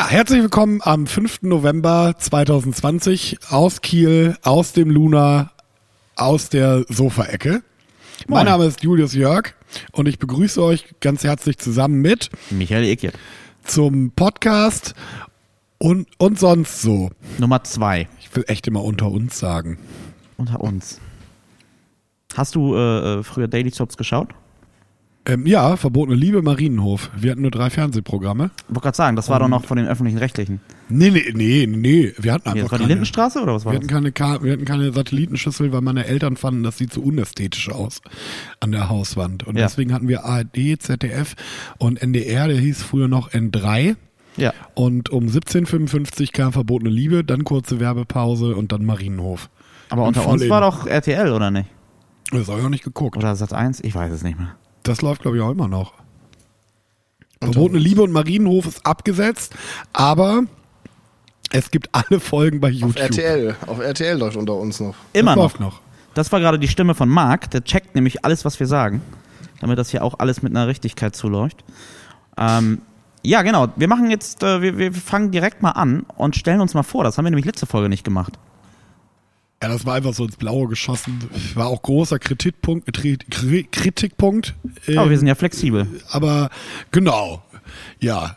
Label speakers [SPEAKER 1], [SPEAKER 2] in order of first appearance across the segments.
[SPEAKER 1] Ja, herzlich willkommen am 5. November 2020 aus Kiel, aus dem Luna, aus der Sofaecke. Mein Name ist Julius Jörg und ich begrüße euch ganz herzlich zusammen mit
[SPEAKER 2] Michael Eckert.
[SPEAKER 1] zum Podcast und, und sonst so.
[SPEAKER 2] Nummer zwei
[SPEAKER 1] Ich will echt immer unter uns sagen.
[SPEAKER 2] unter uns. Hast du äh, äh, früher Daily Soaps geschaut?
[SPEAKER 1] Ähm, ja, verbotene Liebe, Marienhof. Wir hatten nur drei Fernsehprogramme.
[SPEAKER 2] Ich wollte gerade sagen, das war doch noch von den öffentlichen Rechtlichen.
[SPEAKER 1] Nee, nee, nee, nee. Wir hatten einfach
[SPEAKER 2] das war die
[SPEAKER 1] keine,
[SPEAKER 2] Lindenstraße oder was war
[SPEAKER 1] wir
[SPEAKER 2] das?
[SPEAKER 1] hatten, keine, Ka- wir hatten keine Satellitenschüssel, weil meine Eltern fanden, das sieht zu unästhetisch aus an der Hauswand. Und
[SPEAKER 2] Ja.
[SPEAKER 1] deswegen hatten wir ARD, ZDF und NDR, der hieß früher noch N3.
[SPEAKER 2] Ja.
[SPEAKER 1] Und um 17.55 kam verbotene Liebe, dann kurze Werbepause und dann Marienhof.
[SPEAKER 2] Aber
[SPEAKER 1] Und
[SPEAKER 2] unter uns war doch RTL, oder nicht?
[SPEAKER 1] Das habe ich auch nicht geguckt.
[SPEAKER 2] Oder Sat 1? Ich weiß es nicht mehr.
[SPEAKER 1] Das läuft, glaube ich, auch immer noch. Verbotene Liebe und Marienhof ist abgesetzt, aber es gibt alle Folgen bei
[SPEAKER 3] Auf
[SPEAKER 1] YouTube.
[SPEAKER 3] RTL. Auf RTL läuft unter uns noch.
[SPEAKER 2] Immer
[SPEAKER 1] das
[SPEAKER 2] noch.
[SPEAKER 1] noch.
[SPEAKER 2] Das war gerade die Stimme von Marc. Der checkt nämlich alles, was wir sagen. Damit das hier auch alles mit einer Richtigkeit zuläuft. Ähm, ja, genau. Wir machen jetzt, äh, wir, wir fangen direkt mal an und stellen uns mal vor. Das haben wir nämlich letzte Folge nicht gemacht.
[SPEAKER 1] Ja, das war einfach so ins Blaue geschossen. War auch großer Kritikpunkt. Kri- Kri- Kritikpunkt. ähm,
[SPEAKER 2] Aber wir sind ja flexibel.
[SPEAKER 1] aber genau. Ja.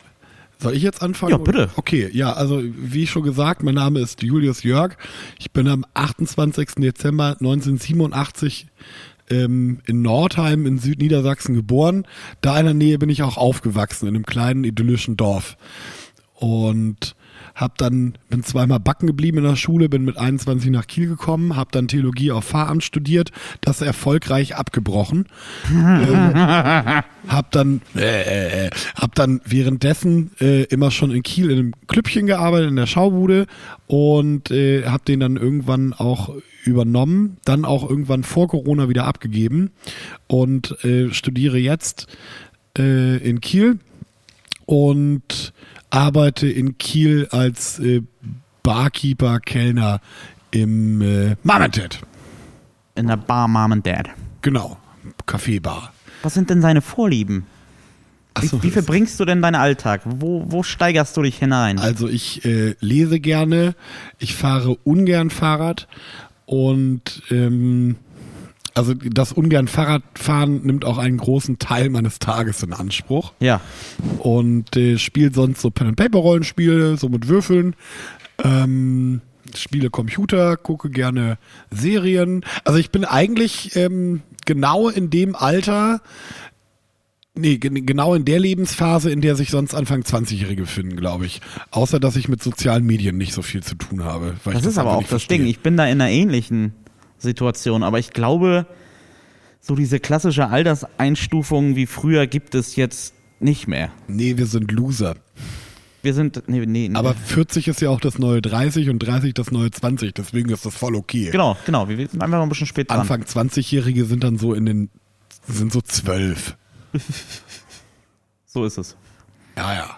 [SPEAKER 1] Soll ich jetzt anfangen?
[SPEAKER 2] Ja, bitte.
[SPEAKER 1] Okay, ja, also wie schon gesagt, mein Name ist Julius Jörg. Ich bin am 28. Dezember 1987 ähm, in Nordheim in Südniedersachsen geboren. Da in der Nähe bin ich auch aufgewachsen, in einem kleinen idyllischen Dorf. Und hab dann, bin zweimal backen geblieben in der Schule, bin mit 21 nach Kiel gekommen, hab dann Theologie auf Pfarramt studiert, das erfolgreich abgebrochen. ähm, hab dann, äh, äh, hab dann währenddessen äh, immer schon in Kiel in einem Klüppchen gearbeitet, in der Schaubude und äh, hab den dann irgendwann auch übernommen, dann auch irgendwann vor Corona wieder abgegeben und äh, studiere jetzt äh, in Kiel und arbeite in Kiel als äh, Barkeeper, Kellner im äh, Marmented.
[SPEAKER 2] In der Bar Mom and Dad.
[SPEAKER 1] Genau, Kaffeebar.
[SPEAKER 2] Was sind denn seine Vorlieben? Wie,
[SPEAKER 1] Achso,
[SPEAKER 2] wie verbringst du denn deinen Alltag? Wo, wo steigerst du dich hinein?
[SPEAKER 1] Also ich äh, lese gerne, ich fahre ungern Fahrrad und ähm, also das ungern Fahrradfahren nimmt auch einen großen Teil meines Tages in Anspruch
[SPEAKER 2] ja.
[SPEAKER 1] und äh, spiele sonst so Pen and Paper Rollenspiele, so mit Würfeln. Ähm, spiele Computer, gucke gerne Serien. Also ich bin eigentlich ähm, genau in dem Alter, nee, gen- genau in der Lebensphase, in der sich sonst Anfang 20-Jährige befinden, glaube ich. Außer dass ich mit sozialen Medien nicht so viel zu tun habe.
[SPEAKER 2] Das ist aber auch das. Ding. Ich bin da in einer ähnlichen Situation, aber ich glaube, so diese klassische Alterseinstufung wie früher gibt es jetzt nicht mehr.
[SPEAKER 1] Nee, wir sind Loser.
[SPEAKER 2] Wir sind, nee, nee, nee.
[SPEAKER 1] Aber 40 ist ja auch das neue 30 und 30 das neue 20, deswegen ist das voll okay.
[SPEAKER 2] genau, genau, wir sind einfach noch ein bisschen spät dran.
[SPEAKER 1] Anfang 20-Jährige sind dann so in den, sind so zwölf.
[SPEAKER 2] So ist es.
[SPEAKER 1] Ja, ja.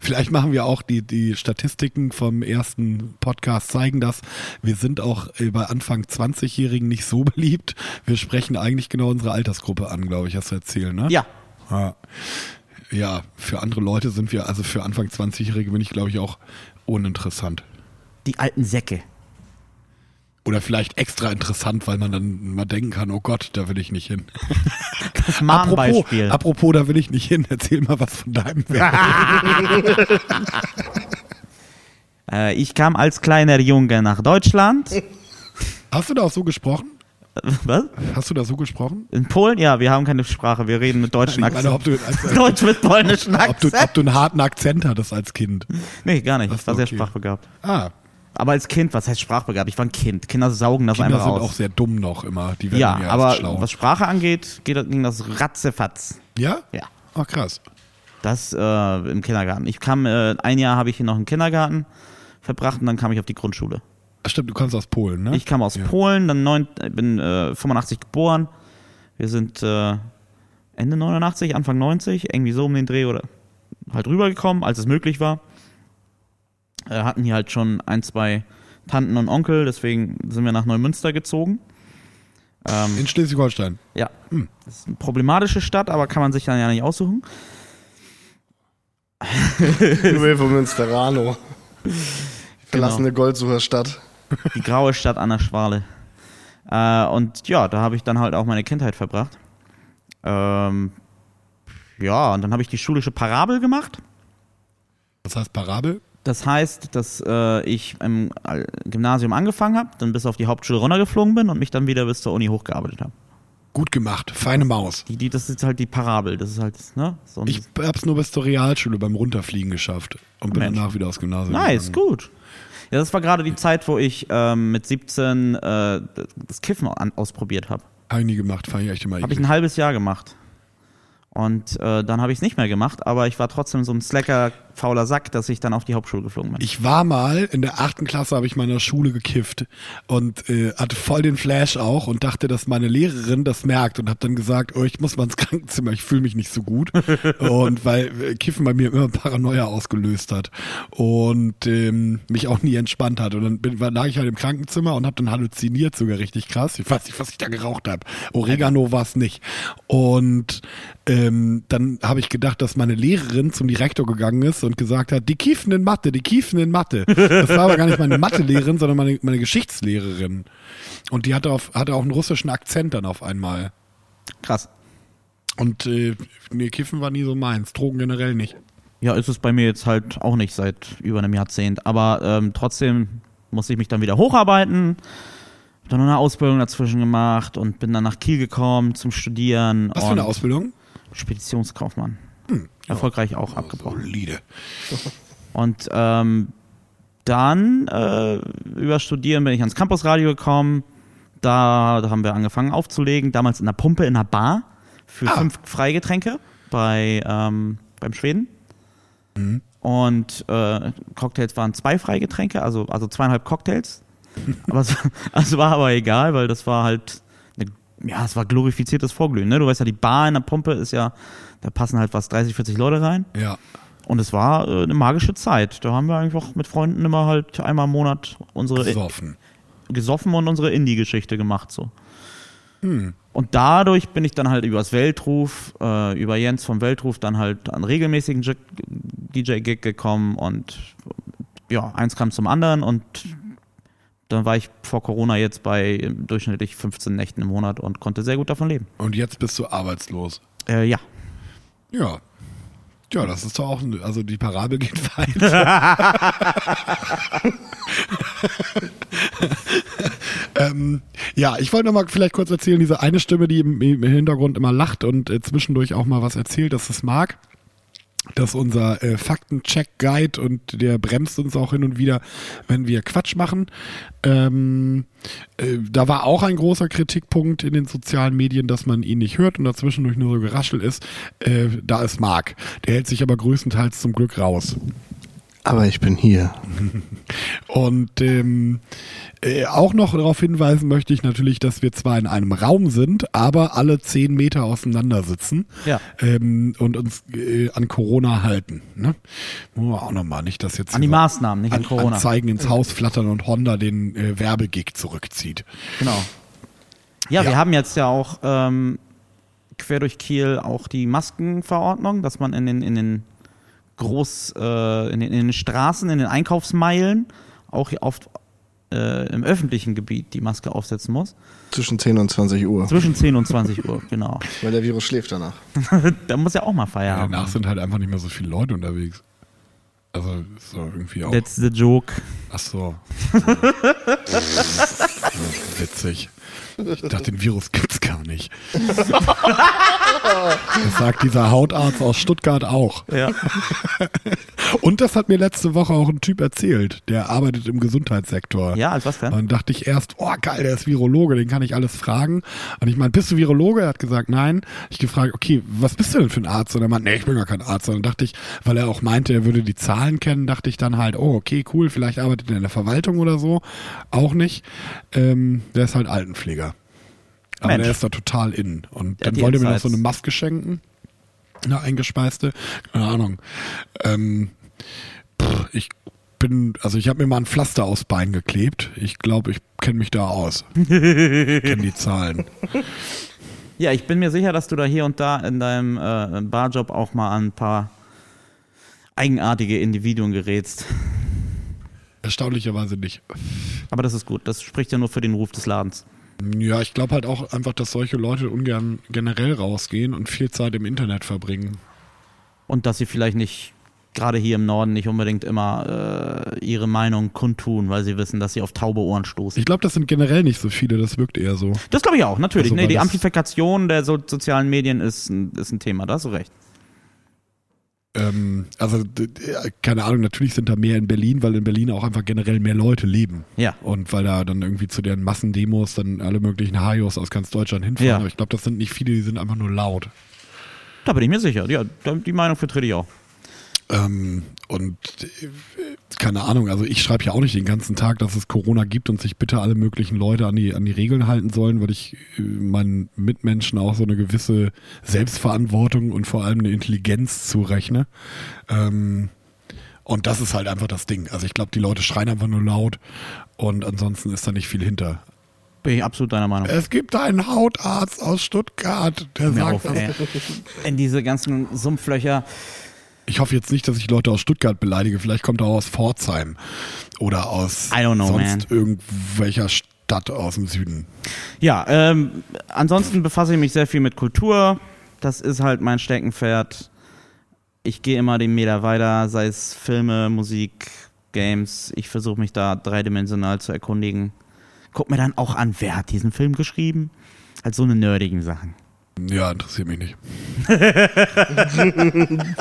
[SPEAKER 1] Vielleicht machen wir auch die, die Statistiken vom ersten Podcast zeigen das. Wir sind auch äh, bei Anfang 20-Jährigen nicht so beliebt. Wir sprechen eigentlich genau unsere Altersgruppe an, glaube ich, hast du erzählt, ne?
[SPEAKER 2] Ja,
[SPEAKER 1] Ja. Ja, für andere Leute sind wir, also für Anfang 20-Jährige bin ich, glaube ich, auch uninteressant.
[SPEAKER 2] die alten Säcke.
[SPEAKER 1] Oder vielleicht extra interessant, weil man dann mal denken kann, oh Gott, da will ich nicht hin.
[SPEAKER 2] Das
[SPEAKER 1] Apropos,
[SPEAKER 2] Mahnbeispiel.
[SPEAKER 1] apropos, da will ich nicht hin. Erzähl mal was von deinem Werk.
[SPEAKER 2] Äh, ich kam als kleiner Junge nach Deutschland.
[SPEAKER 1] Hast du da auch so gesprochen?
[SPEAKER 2] Was?
[SPEAKER 1] Hast du da so gesprochen?
[SPEAKER 2] In Polen? Ja, wir haben keine Sprache. Wir reden mit deutschen
[SPEAKER 1] meine, ob du, als,
[SPEAKER 2] Deutsch mit polnischen
[SPEAKER 1] ob, du, ob du einen harten Akzent hattest als Kind.
[SPEAKER 2] Nee, gar nicht. Ich war sehr
[SPEAKER 1] okay.
[SPEAKER 2] sprachbegabt.
[SPEAKER 1] Ah,
[SPEAKER 2] Aber als Kind, was heißt sprachbegabt? Ich war ein Kind. Kinder saugen das
[SPEAKER 1] Kinder
[SPEAKER 2] einfach
[SPEAKER 1] sind
[SPEAKER 2] aus.
[SPEAKER 1] auch sehr dumm noch immer. Die werden
[SPEAKER 2] ja, aber
[SPEAKER 1] schlau.
[SPEAKER 2] was Sprache angeht, geht, ging das ratzefatz.
[SPEAKER 1] Ja?
[SPEAKER 2] Ja.
[SPEAKER 1] Ach, krass.
[SPEAKER 2] Das äh, im Kindergarten. Ich kam, äh, ein Jahr habe ich hier noch im Kindergarten verbracht und dann kam ich auf die Grundschule.
[SPEAKER 1] Ach, stimmt, du kommst aus Polen, ne?
[SPEAKER 2] Ich kam aus
[SPEAKER 1] Ja.
[SPEAKER 2] Polen, dann neun, bin äh, 85 geboren. Wir sind äh, Ende 89, Anfang 90, irgendwie so um den Dreh oder halt rübergekommen, als es möglich war. Äh, hatten hier halt schon ein, zwei Tanten und Onkel, deswegen sind wir nach Neumünster gezogen. Ähm,
[SPEAKER 1] In Schleswig-Holstein.
[SPEAKER 2] ja, das ist eine problematische Stadt, aber kann man sich dann ja nicht aussuchen.
[SPEAKER 3] Von Münsterano. Verlassene Goldsucherstadt.
[SPEAKER 2] Die graue Stadt an der Schwale. Äh, und ja, da habe ich dann halt auch meine Kindheit verbracht. Ähm, ja, und dann habe ich die schulische Parabel gemacht.
[SPEAKER 1] Was heißt Parabel?
[SPEAKER 2] Das heißt, dass äh, ich im äh, Gymnasium angefangen habe, dann bis auf die Hauptschule runtergeflogen bin und mich dann wieder bis zur Uni hochgearbeitet habe.
[SPEAKER 1] Gut gemacht, feine Maus.
[SPEAKER 2] Die, die, das ist halt die Parabel. Das ist halt, ne? So
[SPEAKER 1] Ich hab's nur bis zur Realschule beim Runterfliegen geschafft und bin
[SPEAKER 2] Mensch.
[SPEAKER 1] danach wieder aufs Gymnasium.
[SPEAKER 2] Nice,
[SPEAKER 1] gegangen.
[SPEAKER 2] gut. Ja, das war gerade die Zeit, wo ich ähm, mit 17 äh, das Kiffen an, ausprobiert habe.
[SPEAKER 1] Hab ich nie gemacht, fand ich echt immer
[SPEAKER 2] Habe ich ein halbes Jahr gemacht. Und äh, dann habe ich es nicht mehr gemacht, aber ich war trotzdem so ein slacker, fauler Sack, dass ich dann auf die Hauptschule geflogen bin.
[SPEAKER 1] Ich war mal in der achten Klasse, habe ich meiner Schule gekifft und äh, hatte voll den Flash auch und dachte, dass meine Lehrerin das merkt und habe dann gesagt, oh, ich muss mal ins Krankenzimmer, ich fühle mich nicht so gut und weil äh, Kiffen bei mir immer Paranoia ausgelöst hat und ähm, mich auch nie entspannt hat und dann bin, lag ich halt im Krankenzimmer und habe dann halluziniert, sogar richtig krass. Ich weiß nicht, was ich da geraucht habe. Oregano war es nicht und ähm, dann habe ich gedacht, dass meine Lehrerin zum Direktor gegangen ist und gesagt hat, die kiefen in Mathe, die kiefen in Mathe. Das war aber gar nicht meine Mathelehrerin, sondern meine, meine Geschichtslehrerin. Und die hatte, auf, hatte auch einen russischen Akzent dann auf einmal.
[SPEAKER 2] Krass.
[SPEAKER 1] Und äh, nee, Kiffen war nie so meins, Drogen generell nicht.
[SPEAKER 2] Ja, ist es bei mir jetzt halt auch nicht seit über einem Jahrzehnt. Aber ähm, trotzdem musste ich mich dann wieder hocharbeiten. Hab dann noch eine Ausbildung dazwischen gemacht und bin dann nach Kiel gekommen zum Studieren.
[SPEAKER 1] Was für eine Ausbildung?
[SPEAKER 2] Speditionskaufmann. Erfolgreich auch abgebrochen.
[SPEAKER 1] Solide.
[SPEAKER 2] Und ähm, dann äh, über Studieren bin ich ans Campusradio gekommen. Da, da haben wir angefangen aufzulegen. Damals in der Pumpe in der Bar für
[SPEAKER 1] Ah.
[SPEAKER 2] fünf Freigetränke bei, ähm, beim Schweden. Und äh, Cocktails waren zwei Freigetränke, also, also zweieinhalb Cocktails. aber es, also war aber egal, weil das war halt, eine, ja, es war glorifiziertes Vorglühen. Ne? Du weißt ja, die Bar in der Pumpe ist ja, da passen halt was 30, 40 Leute rein.
[SPEAKER 1] Ja.
[SPEAKER 2] Und es war äh, eine magische Zeit. Da haben wir einfach mit Freunden immer halt einmal im Monat unsere
[SPEAKER 1] Besoffen.
[SPEAKER 2] gesoffen und unsere Indie-Geschichte gemacht so. Und dadurch bin ich dann halt übers Weltruf, äh, über Jens vom Weltruf dann halt an regelmäßigen DJ-Gig gekommen und ja, eins kam zum anderen und dann war ich vor Corona jetzt bei ähm, durchschnittlich 15 Nächten im Monat und konnte sehr gut davon leben.
[SPEAKER 1] Und jetzt bist du arbeitslos.
[SPEAKER 2] Äh, ja.
[SPEAKER 1] Ja. Ja, das ist doch auch, ein- also die Parabel geht weit. ähm, ja, ich wollte noch mal vielleicht kurz erzählen, diese eine Stimme, die im, im Hintergrund immer lacht und äh, zwischendurch auch mal was erzählt, dass es mag. Das ist unser äh, Faktencheck-Guide und der bremst uns auch hin und wieder, wenn wir Quatsch machen. Ähm, äh, da war auch ein großer Kritikpunkt in den sozialen Medien, dass man ihn nicht hört und dazwischendurch nur so geraschelt ist. Äh, da ist Marc. Der hält sich aber größtenteils zum Glück raus.
[SPEAKER 3] Aber ich bin hier.
[SPEAKER 1] Und ähm, äh, auch noch darauf hinweisen möchte ich natürlich, dass wir zwar in einem Raum sind, aber alle zehn Meter auseinander sitzen
[SPEAKER 2] Ja.
[SPEAKER 1] ähm, und uns äh, an Corona halten. Ne? Wir auch nochmal nicht, dass jetzt
[SPEAKER 2] An die Maßnahmen, nicht an,
[SPEAKER 1] an,
[SPEAKER 2] Corona.
[SPEAKER 1] Anzeigen ins Haus flattern und Honda den äh, Werbegig zurückzieht.
[SPEAKER 2] Genau. Ja,
[SPEAKER 1] Ja.
[SPEAKER 2] wir haben jetzt ja auch ähm, quer durch Kiel auch die Maskenverordnung, dass man in den, in den Groß, äh, in, den, in den Straßen, in den Einkaufsmeilen auch hier auf, äh, im öffentlichen Gebiet die Maske aufsetzen muss.
[SPEAKER 3] Zwischen 10 und 20 Uhr.
[SPEAKER 2] Zwischen 10 und 20 Uhr, genau.
[SPEAKER 3] Weil der Virus schläft danach.
[SPEAKER 2] da muss ja auch mal Feierabend
[SPEAKER 1] Danach
[SPEAKER 2] haben.
[SPEAKER 1] sind halt einfach nicht mehr so viele Leute unterwegs. Also ist so irgendwie auch.
[SPEAKER 2] That's the joke.
[SPEAKER 1] Ach so. Witzig. Ich dachte, den Virus gibt's gar nicht. Das sagt dieser Hautarzt aus Stuttgart auch.
[SPEAKER 2] Ja.
[SPEAKER 1] Und das hat mir letzte Woche auch ein Typ erzählt, der arbeitet im Gesundheitssektor.
[SPEAKER 2] Ja, als was denn?
[SPEAKER 1] Und dann dachte ich erst, oh geil, der ist Virologe, den kann ich alles fragen. Und ich meine, bist du Virologe? Er hat gesagt, nein. Ich gefragt, okay, was bist du denn für ein Arzt? Und er meinte, nee, ich bin gar kein Arzt. Und dann dachte ich, weil er auch meinte, er würde die Zahlen kennen, dachte ich dann halt, oh, okay, cool, vielleicht arbeitet er in der Verwaltung oder so. Auch nicht. Ähm, der ist halt Altenpfleger. Aber
[SPEAKER 2] Mensch.
[SPEAKER 1] der ist da total in. Und
[SPEAKER 2] Der
[SPEAKER 1] dann wollte er mir noch so eine Maske schenken. Eine eingespeiste. Keine Ahnung. Ähm, pff, ich bin, also ich habe mir mal ein Pflaster aufs Bein geklebt. Ich glaube, ich kenne mich da aus. kenne die Zahlen.
[SPEAKER 2] Ja, ich bin mir sicher, dass du da hier und da in deinem äh, Barjob auch mal an ein paar eigenartige Individuen gerätst.
[SPEAKER 1] Erstaunlicherweise nicht.
[SPEAKER 2] Aber das ist gut. Das spricht ja nur für den Ruf des Ladens.
[SPEAKER 1] Ja, ich glaube halt auch einfach, dass solche Leute ungern generell rausgehen und viel Zeit im Internet verbringen.
[SPEAKER 2] Und dass sie vielleicht nicht, gerade hier im Norden, nicht unbedingt immer äh, ihre Meinung kundtun, weil sie wissen, dass sie auf taube Ohren stoßen.
[SPEAKER 1] Ich glaube, das sind generell nicht so viele, das wirkt eher so.
[SPEAKER 2] Das glaube ich auch, natürlich.
[SPEAKER 1] Also,
[SPEAKER 2] nee, die Amplifikation der so sozialen Medien ist ein, ist ein Thema, da hast du recht.
[SPEAKER 1] Ähm, also, keine Ahnung, natürlich sind da mehr in Berlin, weil in Berlin auch einfach generell mehr Leute leben.
[SPEAKER 2] Ja.
[SPEAKER 1] Und weil da dann irgendwie zu deren Massendemos dann alle möglichen Hajos aus ganz Deutschland hinfahren.
[SPEAKER 2] Ja.
[SPEAKER 1] Aber ich glaube, das sind nicht viele, die sind einfach nur laut.
[SPEAKER 2] Da bin ich mir sicher. Ja, die Meinung vertrete ich auch.
[SPEAKER 1] Ähm, und keine Ahnung, also ich schreibe ja auch nicht den ganzen Tag, dass es Corona gibt und sich bitte alle möglichen Leute an die, an die Regeln halten sollen, weil ich äh, meinen Mitmenschen auch so eine gewisse Selbstverantwortung und vor allem eine Intelligenz zurechne. Ähm, und das ist halt einfach das Ding. Also ich glaube, die Leute schreien einfach nur laut und ansonsten ist da nicht viel hinter.
[SPEAKER 2] Bin ich absolut deiner Meinung.
[SPEAKER 1] Es gibt einen Hautarzt aus Stuttgart, der
[SPEAKER 2] Mir
[SPEAKER 1] sagt,
[SPEAKER 2] auf,
[SPEAKER 1] das.
[SPEAKER 2] In diese ganzen Sumpflöcher.
[SPEAKER 1] Ich hoffe jetzt nicht, dass ich Leute aus Stuttgart beleidige. Vielleicht kommt er auch aus Pforzheim oder aus
[SPEAKER 2] know,
[SPEAKER 1] sonst irgendwelcher Stadt aus dem Süden.
[SPEAKER 2] Ja, ähm, ansonsten befasse ich mich sehr viel mit Kultur. Das ist halt mein Steckenpferd. Ich gehe immer den Meter weiter, sei es Filme, Musik, Games. Ich versuche mich da dreidimensional zu erkundigen. Guck mir dann auch an, wer hat diesen Film geschrieben? Halt so eine nerdigen Sachen.
[SPEAKER 1] Ja, interessiert mich nicht.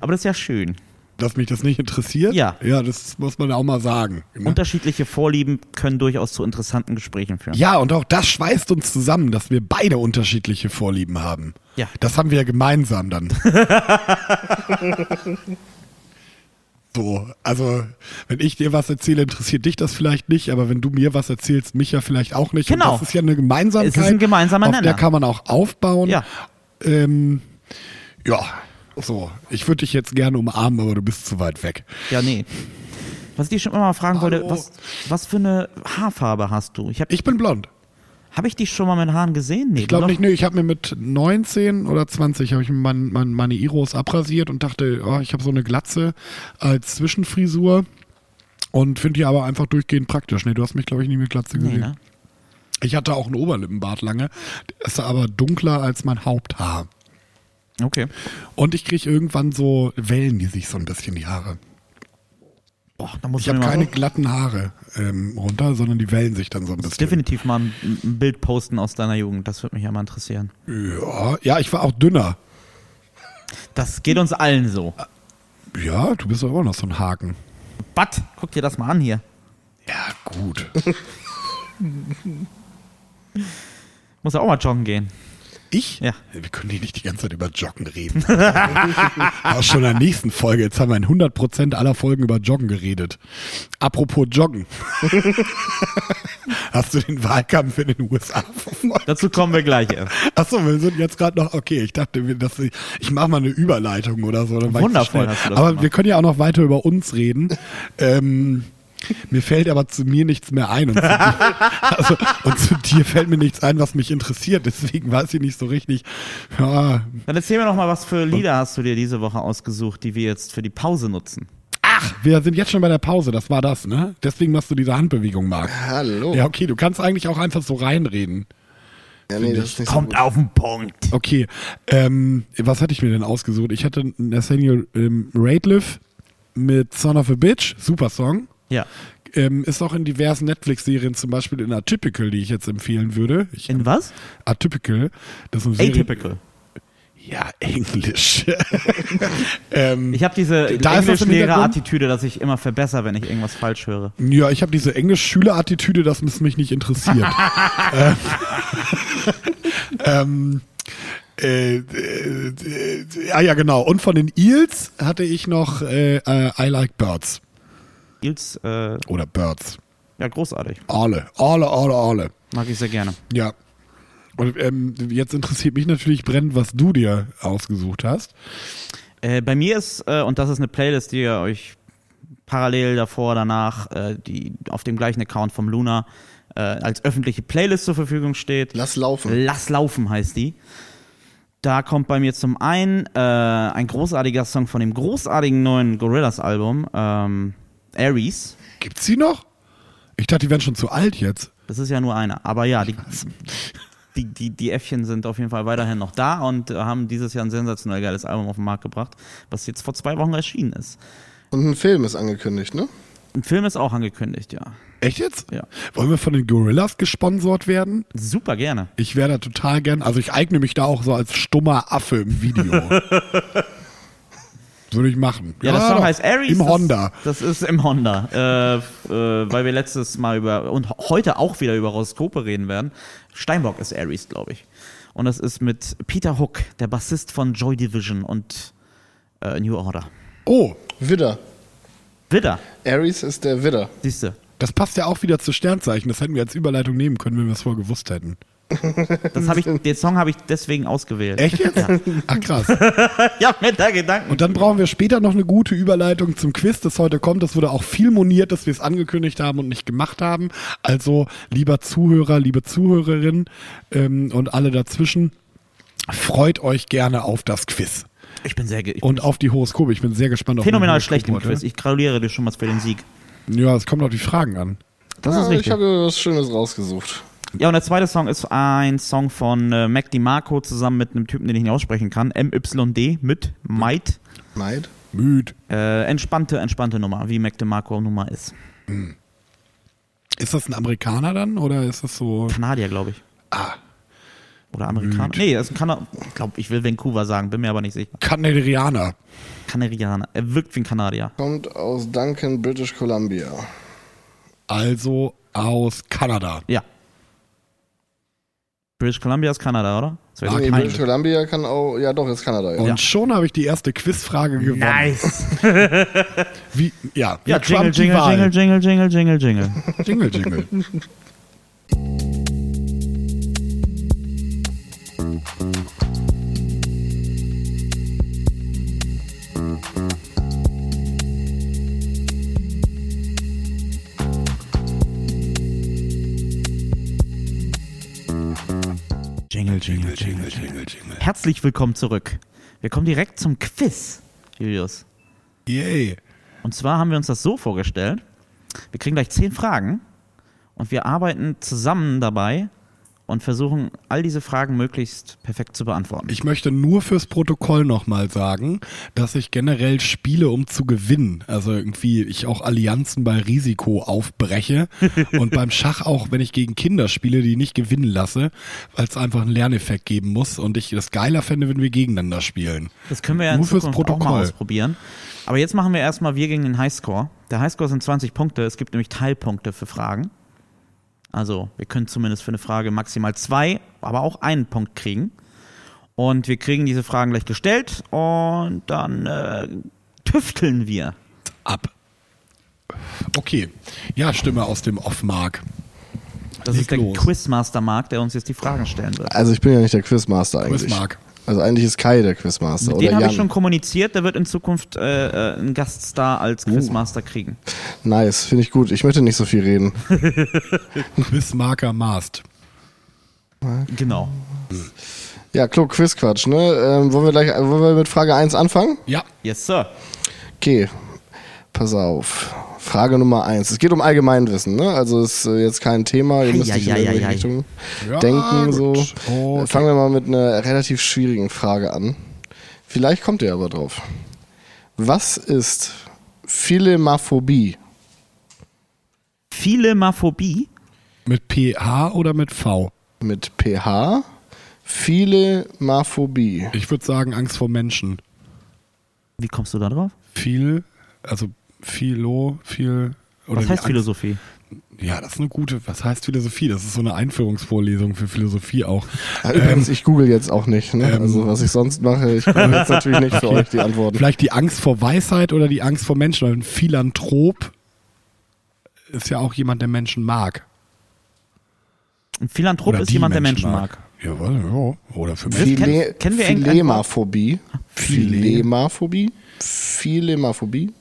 [SPEAKER 2] Aber das ist ja schön.
[SPEAKER 1] Dass mich das nicht interessiert?
[SPEAKER 2] Ja.
[SPEAKER 1] Ja, das muss man auch mal sagen. ne?
[SPEAKER 2] Unterschiedliche Vorlieben können durchaus zu interessanten Gesprächen führen.
[SPEAKER 1] Ja, und auch das schweißt uns zusammen, dass wir beide unterschiedliche Vorlieben haben.
[SPEAKER 2] Ja.
[SPEAKER 1] Das haben wir ja gemeinsam dann. so, also, wenn ich dir was erzähle, interessiert dich das vielleicht nicht, aber wenn du mir was erzählst, mich ja vielleicht auch nicht.
[SPEAKER 2] Genau.
[SPEAKER 1] Und das ist ja eine Gemeinsamkeit.
[SPEAKER 2] Es ist ein gemeinsamer
[SPEAKER 1] auf
[SPEAKER 2] Nenner.
[SPEAKER 1] der kann man auch aufbauen.
[SPEAKER 2] Ja.
[SPEAKER 1] Ähm, ja, so. Ich würde dich jetzt gerne umarmen, aber du bist zu weit weg.
[SPEAKER 2] Ja, nee. Was ich dich schon immer mal fragen wollte,
[SPEAKER 1] Hallo.
[SPEAKER 2] was, was für eine Haarfarbe hast du? Ich habe
[SPEAKER 1] Ich bin blond.
[SPEAKER 2] hab ich dich schon mal mit Haaren gesehen? Nee,
[SPEAKER 1] Ich glaube nicht, nee, ich habe mir mit 19 oder 20 habe ich mein, mein, meine Iros abrasiert und dachte, oh, ich habe so eine Glatze als Zwischenfrisur und finde die aber einfach durchgehend praktisch. Nee, du hast mich, glaube ich, nie mit Glatze gesehen.
[SPEAKER 2] Nee, ne?
[SPEAKER 1] Ich hatte auch einen Oberlippenbart lange, ist aber dunkler als mein Haupthaar.
[SPEAKER 2] Okay.
[SPEAKER 1] Und ich kriege irgendwann so Wellen, die sich so ein bisschen die Haare.
[SPEAKER 2] Boah, da muss
[SPEAKER 1] Ich habe keine glatten Haare ähm, runter, sondern die wellen sich dann so ein bisschen.
[SPEAKER 2] definitiv mal ein, ein Bild posten aus deiner Jugend. Das würde mich ja mal interessieren.
[SPEAKER 1] Ja, ja, ich war auch dünner.
[SPEAKER 2] Das geht uns allen so.
[SPEAKER 1] Ja, du bist doch immer noch so ein Haken.
[SPEAKER 2] Bat, guck dir das mal an hier.
[SPEAKER 1] Ja, gut.
[SPEAKER 2] Muss ja auch mal joggen gehen.
[SPEAKER 1] Ich?
[SPEAKER 2] Ja.
[SPEAKER 1] Wir können hier nicht die ganze Zeit über Joggen reden. Auch schon in der nächsten Folge. Jetzt haben wir in 100% aller Folgen über Joggen geredet. Apropos Joggen. Hast du den Wahlkampf in den USA verfolgt?
[SPEAKER 2] Dazu kommen wir gleich erst.
[SPEAKER 1] Achso, wir sind jetzt gerade noch, okay, ich dachte, dass ich, ich mache mal eine Überleitung oder so.
[SPEAKER 2] Wundervoll das
[SPEAKER 1] Aber
[SPEAKER 2] gemacht.
[SPEAKER 1] wir können ja auch noch weiter über uns reden. ähm, mir fällt aber zu mir nichts mehr ein. Und zu, dir, also, und zu dir fällt mir nichts ein, was mich interessiert. Deswegen weiß ich nicht so richtig. Ja,
[SPEAKER 2] Dann erzähl mir noch mal, was für Lieder hast du dir diese Woche ausgesucht, die wir jetzt für die Pause nutzen?
[SPEAKER 1] Ach, wir sind jetzt schon bei der Pause. Das war das, ne? Deswegen machst du diese Handbewegung, Marc.
[SPEAKER 3] Hallo.
[SPEAKER 1] Ja, okay, du kannst eigentlich auch einfach so reinreden.
[SPEAKER 3] Ja, nee, das ist nicht so
[SPEAKER 2] Kommt
[SPEAKER 3] gut.
[SPEAKER 2] auf den Punkt.
[SPEAKER 1] Okay, ähm, was hatte ich mir denn ausgesucht? Ich hatte Nathaniel ähm, Rateliff mit Son of a Bitch, super Song.
[SPEAKER 2] Ja.
[SPEAKER 1] Ähm, ist auch in diversen Netflix-Serien, zum Beispiel in Atypical, die ich jetzt empfehlen würde. Ich,
[SPEAKER 2] In was?
[SPEAKER 1] Atypical, das ist eine Serie.
[SPEAKER 2] Atypical.
[SPEAKER 1] Ja, Englisch. ähm,
[SPEAKER 2] Ich habe diese
[SPEAKER 1] Da?
[SPEAKER 2] Englischlehrer-Attitüde, dass ich immer verbessere, wenn ich irgendwas falsch höre.
[SPEAKER 1] ja, ich habe diese Englisch-Schüler-Attitüde, das es mich nicht interessiert. ähm, ähm, äh, äh, äh, ah ja, genau. Und von den Eels hatte ich noch äh, äh, I Like Birds.
[SPEAKER 2] Nils, äh,
[SPEAKER 1] Oder Birds.
[SPEAKER 2] ja, großartig.
[SPEAKER 1] Alle, alle, alle, alle.
[SPEAKER 2] Mag ich sehr gerne.
[SPEAKER 1] Ja. Und ähm, jetzt interessiert mich natürlich brennend, was du dir ausgesucht hast.
[SPEAKER 2] Äh, bei mir ist, äh, und das ist eine Playlist, die ihr euch parallel davor, danach, äh, die auf dem gleichen Account vom Luna äh, als öffentliche Playlist zur Verfügung steht.
[SPEAKER 3] Lass laufen.
[SPEAKER 2] Lass laufen heißt die. Da kommt bei mir zum einen äh, ein großartiger Song von dem großartigen neuen Gorillaz-Album, ähm, Aries.
[SPEAKER 1] Gibt's die noch? Ich dachte, die wären schon zu alt jetzt.
[SPEAKER 2] Das ist ja nur einer. Aber ja, die, die, die, die Äffchen sind auf jeden Fall weiterhin noch da und haben dieses Jahr ein sensationell geiles Album auf den Markt gebracht, was jetzt vor zwei Wochen erschienen ist.
[SPEAKER 3] Und ein Film ist angekündigt, ne?
[SPEAKER 2] Ein Film ist auch angekündigt, ja.
[SPEAKER 1] Echt jetzt?
[SPEAKER 2] Ja.
[SPEAKER 1] Wollen wir von den Gorillas gesponsert werden?
[SPEAKER 2] Super gerne.
[SPEAKER 1] Ich wäre da total gern. Also ich eigne mich da auch so als stummer Affe im Video. Würde ich machen.
[SPEAKER 2] Ja, das Song
[SPEAKER 1] doch.
[SPEAKER 2] heißt Aries.
[SPEAKER 1] Im
[SPEAKER 2] das,
[SPEAKER 1] Honda.
[SPEAKER 2] Das ist im Honda. Äh, äh, weil wir letztes Mal über und heute auch wieder über Horoskope reden werden. Steinbock ist Aries, glaube ich. Und das ist mit Peter Hook, der Bassist von Joy Division und äh, New Order.
[SPEAKER 1] Oh,
[SPEAKER 3] Widder.
[SPEAKER 2] Widder,
[SPEAKER 3] Aries ist der Widder.
[SPEAKER 2] siehste.
[SPEAKER 1] das passt ja auch wieder zu Sternzeichen. Das hätten wir als Überleitung nehmen können, wenn wir es vorher gewusst hätten.
[SPEAKER 2] Das hab ich, den Song habe ich deswegen ausgewählt.
[SPEAKER 1] Echt jetzt? Ach krass.
[SPEAKER 2] Ich hab mir da Gedanken.
[SPEAKER 1] Und dann brauchen wir später noch eine gute Überleitung zum Quiz, das heute kommt. Das wurde auch viel moniert, dass wir es angekündigt haben und nicht gemacht haben. Also, lieber Zuhörer, liebe Zuhörerin ähm, und alle dazwischen, freut euch gerne auf das Quiz.
[SPEAKER 2] Ich bin sehr ich
[SPEAKER 1] Und auf die Horoskope. Ich bin sehr gespannt auf
[SPEAKER 2] phänomenal schlecht im Quiz. Ich gratuliere dir schon mal für den Sieg.
[SPEAKER 1] Ja, es kommt auf die Fragen an.
[SPEAKER 2] Das
[SPEAKER 3] Ah,
[SPEAKER 2] ist
[SPEAKER 3] ich
[SPEAKER 2] richtig.
[SPEAKER 3] habe was Schönes rausgesucht.
[SPEAKER 2] Ja, und der zweite Song ist ein Song von äh, Mac DiMarco zusammen mit einem Typen, den ich nicht aussprechen kann. MYD mit Might.
[SPEAKER 3] Neid?
[SPEAKER 1] Müd.
[SPEAKER 2] Äh, entspannte, entspannte Nummer, wie Mac DiMarco Nummer ist.
[SPEAKER 1] Ist das ein Amerikaner dann oder ist das so?
[SPEAKER 2] Kanadier, glaube ich.
[SPEAKER 1] Ah,
[SPEAKER 2] Oder Amerikaner.
[SPEAKER 1] Müd.
[SPEAKER 2] Nee, er ist ein Kanadier. Ich glaube, ich will Vancouver sagen, bin mir aber nicht sicher.
[SPEAKER 1] Kanadianer.
[SPEAKER 2] Kanadianer. Er wirkt wie ein Kanadier.
[SPEAKER 3] Kommt aus Duncan, British Columbia.
[SPEAKER 1] Also aus Kanada.
[SPEAKER 2] Ja. British Columbia ist Kanada, oder? Das wäre
[SPEAKER 1] Ah,
[SPEAKER 3] Nee, British Columbia kann auch, ja doch, ist Kanada. Ja.
[SPEAKER 1] Und
[SPEAKER 2] Ja.
[SPEAKER 1] schon habe ich die erste Quizfrage gewonnen.
[SPEAKER 2] Nice.
[SPEAKER 1] Wie, ja,
[SPEAKER 2] Ja,
[SPEAKER 1] Trump
[SPEAKER 2] Jingle,
[SPEAKER 1] Wahl.
[SPEAKER 2] Jingle, Jingle, Jingle, Jingle, Jingle.
[SPEAKER 1] Jingle, Jingle.
[SPEAKER 2] Jingle, Jingle, Jingle, Jingle. Herzlich willkommen zurück. Wir kommen direkt zum Quiz, Julius.
[SPEAKER 1] Yay.
[SPEAKER 2] Und zwar haben wir uns das so vorgestellt. Wir kriegen gleich zehn Fragen und wir arbeiten zusammen dabei und versuchen, all diese Fragen möglichst perfekt zu beantworten.
[SPEAKER 1] Ich möchte nur fürs Protokoll nochmal sagen, dass ich generell spiele, um zu gewinnen. Also irgendwie ich auch Allianzen bei Risiko aufbreche und beim Schach auch, wenn ich gegen Kinder spiele, die nicht gewinnen lasse, weil es einfach einen Lerneffekt geben muss und ich das geiler fände, wenn wir gegeneinander spielen.
[SPEAKER 2] Das können wir ja in
[SPEAKER 1] Nur fürs
[SPEAKER 2] Zukunft auch mal
[SPEAKER 1] Protokoll.
[SPEAKER 2] ausprobieren. Aber jetzt machen wir erstmal wir gegen den Highscore. Der Highscore sind 20 Punkte. Es gibt nämlich Teilpunkte für Fragen. Also wir können zumindest für eine Frage maximal zwei, aber auch einen Punkt kriegen. Und wir kriegen diese Fragen gleich gestellt und dann äh, tüfteln wir.
[SPEAKER 1] Ab. Okay. Ja, Stimme aus dem Off-Mark.
[SPEAKER 2] Das
[SPEAKER 1] Leg
[SPEAKER 2] ist der. Quizmaster Mark, der uns jetzt die Fragen stellen wird.
[SPEAKER 3] Also ich bin ja nicht der Quizmaster eigentlich.
[SPEAKER 1] Quizmark.
[SPEAKER 3] Also eigentlich ist Kai der Quizmaster
[SPEAKER 2] Mit dem habe ich schon kommuniziert, der wird in Zukunft äh, äh, einen Gaststar als Quizmaster kriegen.
[SPEAKER 3] nice, finde ich gut. Ich möchte nicht so viel reden.
[SPEAKER 1] Quizmarker Mast.
[SPEAKER 2] Genau.
[SPEAKER 3] Ja, klug, Quizquatsch, ne? Ähm, wollen, wir gleich, wollen wir mit Frage 1 anfangen?
[SPEAKER 1] Ja.
[SPEAKER 2] Yes, Sir.
[SPEAKER 3] Okay, pass auf. Frage Nummer 1. Es geht um Allgemeinwissen, ne? Also ist äh, jetzt kein Thema, ihr müsst nicht in irgendwelche
[SPEAKER 2] Eieieiei.
[SPEAKER 3] Richtung
[SPEAKER 1] Ja,
[SPEAKER 3] denken. So.
[SPEAKER 1] Okay.
[SPEAKER 3] Fangen wir mal mit einer relativ schwierigen Frage an. Vielleicht kommt ihr aber drauf. Was ist Philemaphobie?
[SPEAKER 2] Philemaphobie.
[SPEAKER 1] Mit PH oder mit V?
[SPEAKER 3] Mit PH. Philemaphobie.
[SPEAKER 1] Ich würde sagen Angst vor Menschen.
[SPEAKER 2] Wie kommst du da drauf?
[SPEAKER 1] Viel, also Philo, viel. Oder
[SPEAKER 2] Was heißt Philosophie?
[SPEAKER 1] Ja, das ist eine gute. Was heißt Philosophie? Das ist so eine Einführungsvorlesung für Philosophie auch.
[SPEAKER 3] Übrigens, ich google jetzt auch nicht. Ne?
[SPEAKER 1] ähm,
[SPEAKER 3] also was ich sonst mache, ich google jetzt natürlich nicht für euch die Antworten.
[SPEAKER 1] Vielleicht die Angst vor Weisheit oder die Angst vor Menschen. Weil ein Philanthrop ist ja auch jemand, der Menschen mag.
[SPEAKER 2] Ein Philanthrop
[SPEAKER 1] Oder
[SPEAKER 2] ist jemand, der Menschen mag.
[SPEAKER 1] Jawohl, ja. Oder für Menschen.
[SPEAKER 2] kennen-
[SPEAKER 3] Phile
[SPEAKER 2] kennen wir irgendein
[SPEAKER 3] Philemaphobie.
[SPEAKER 1] Phile-
[SPEAKER 3] Philemaphobie. Philemaphobie.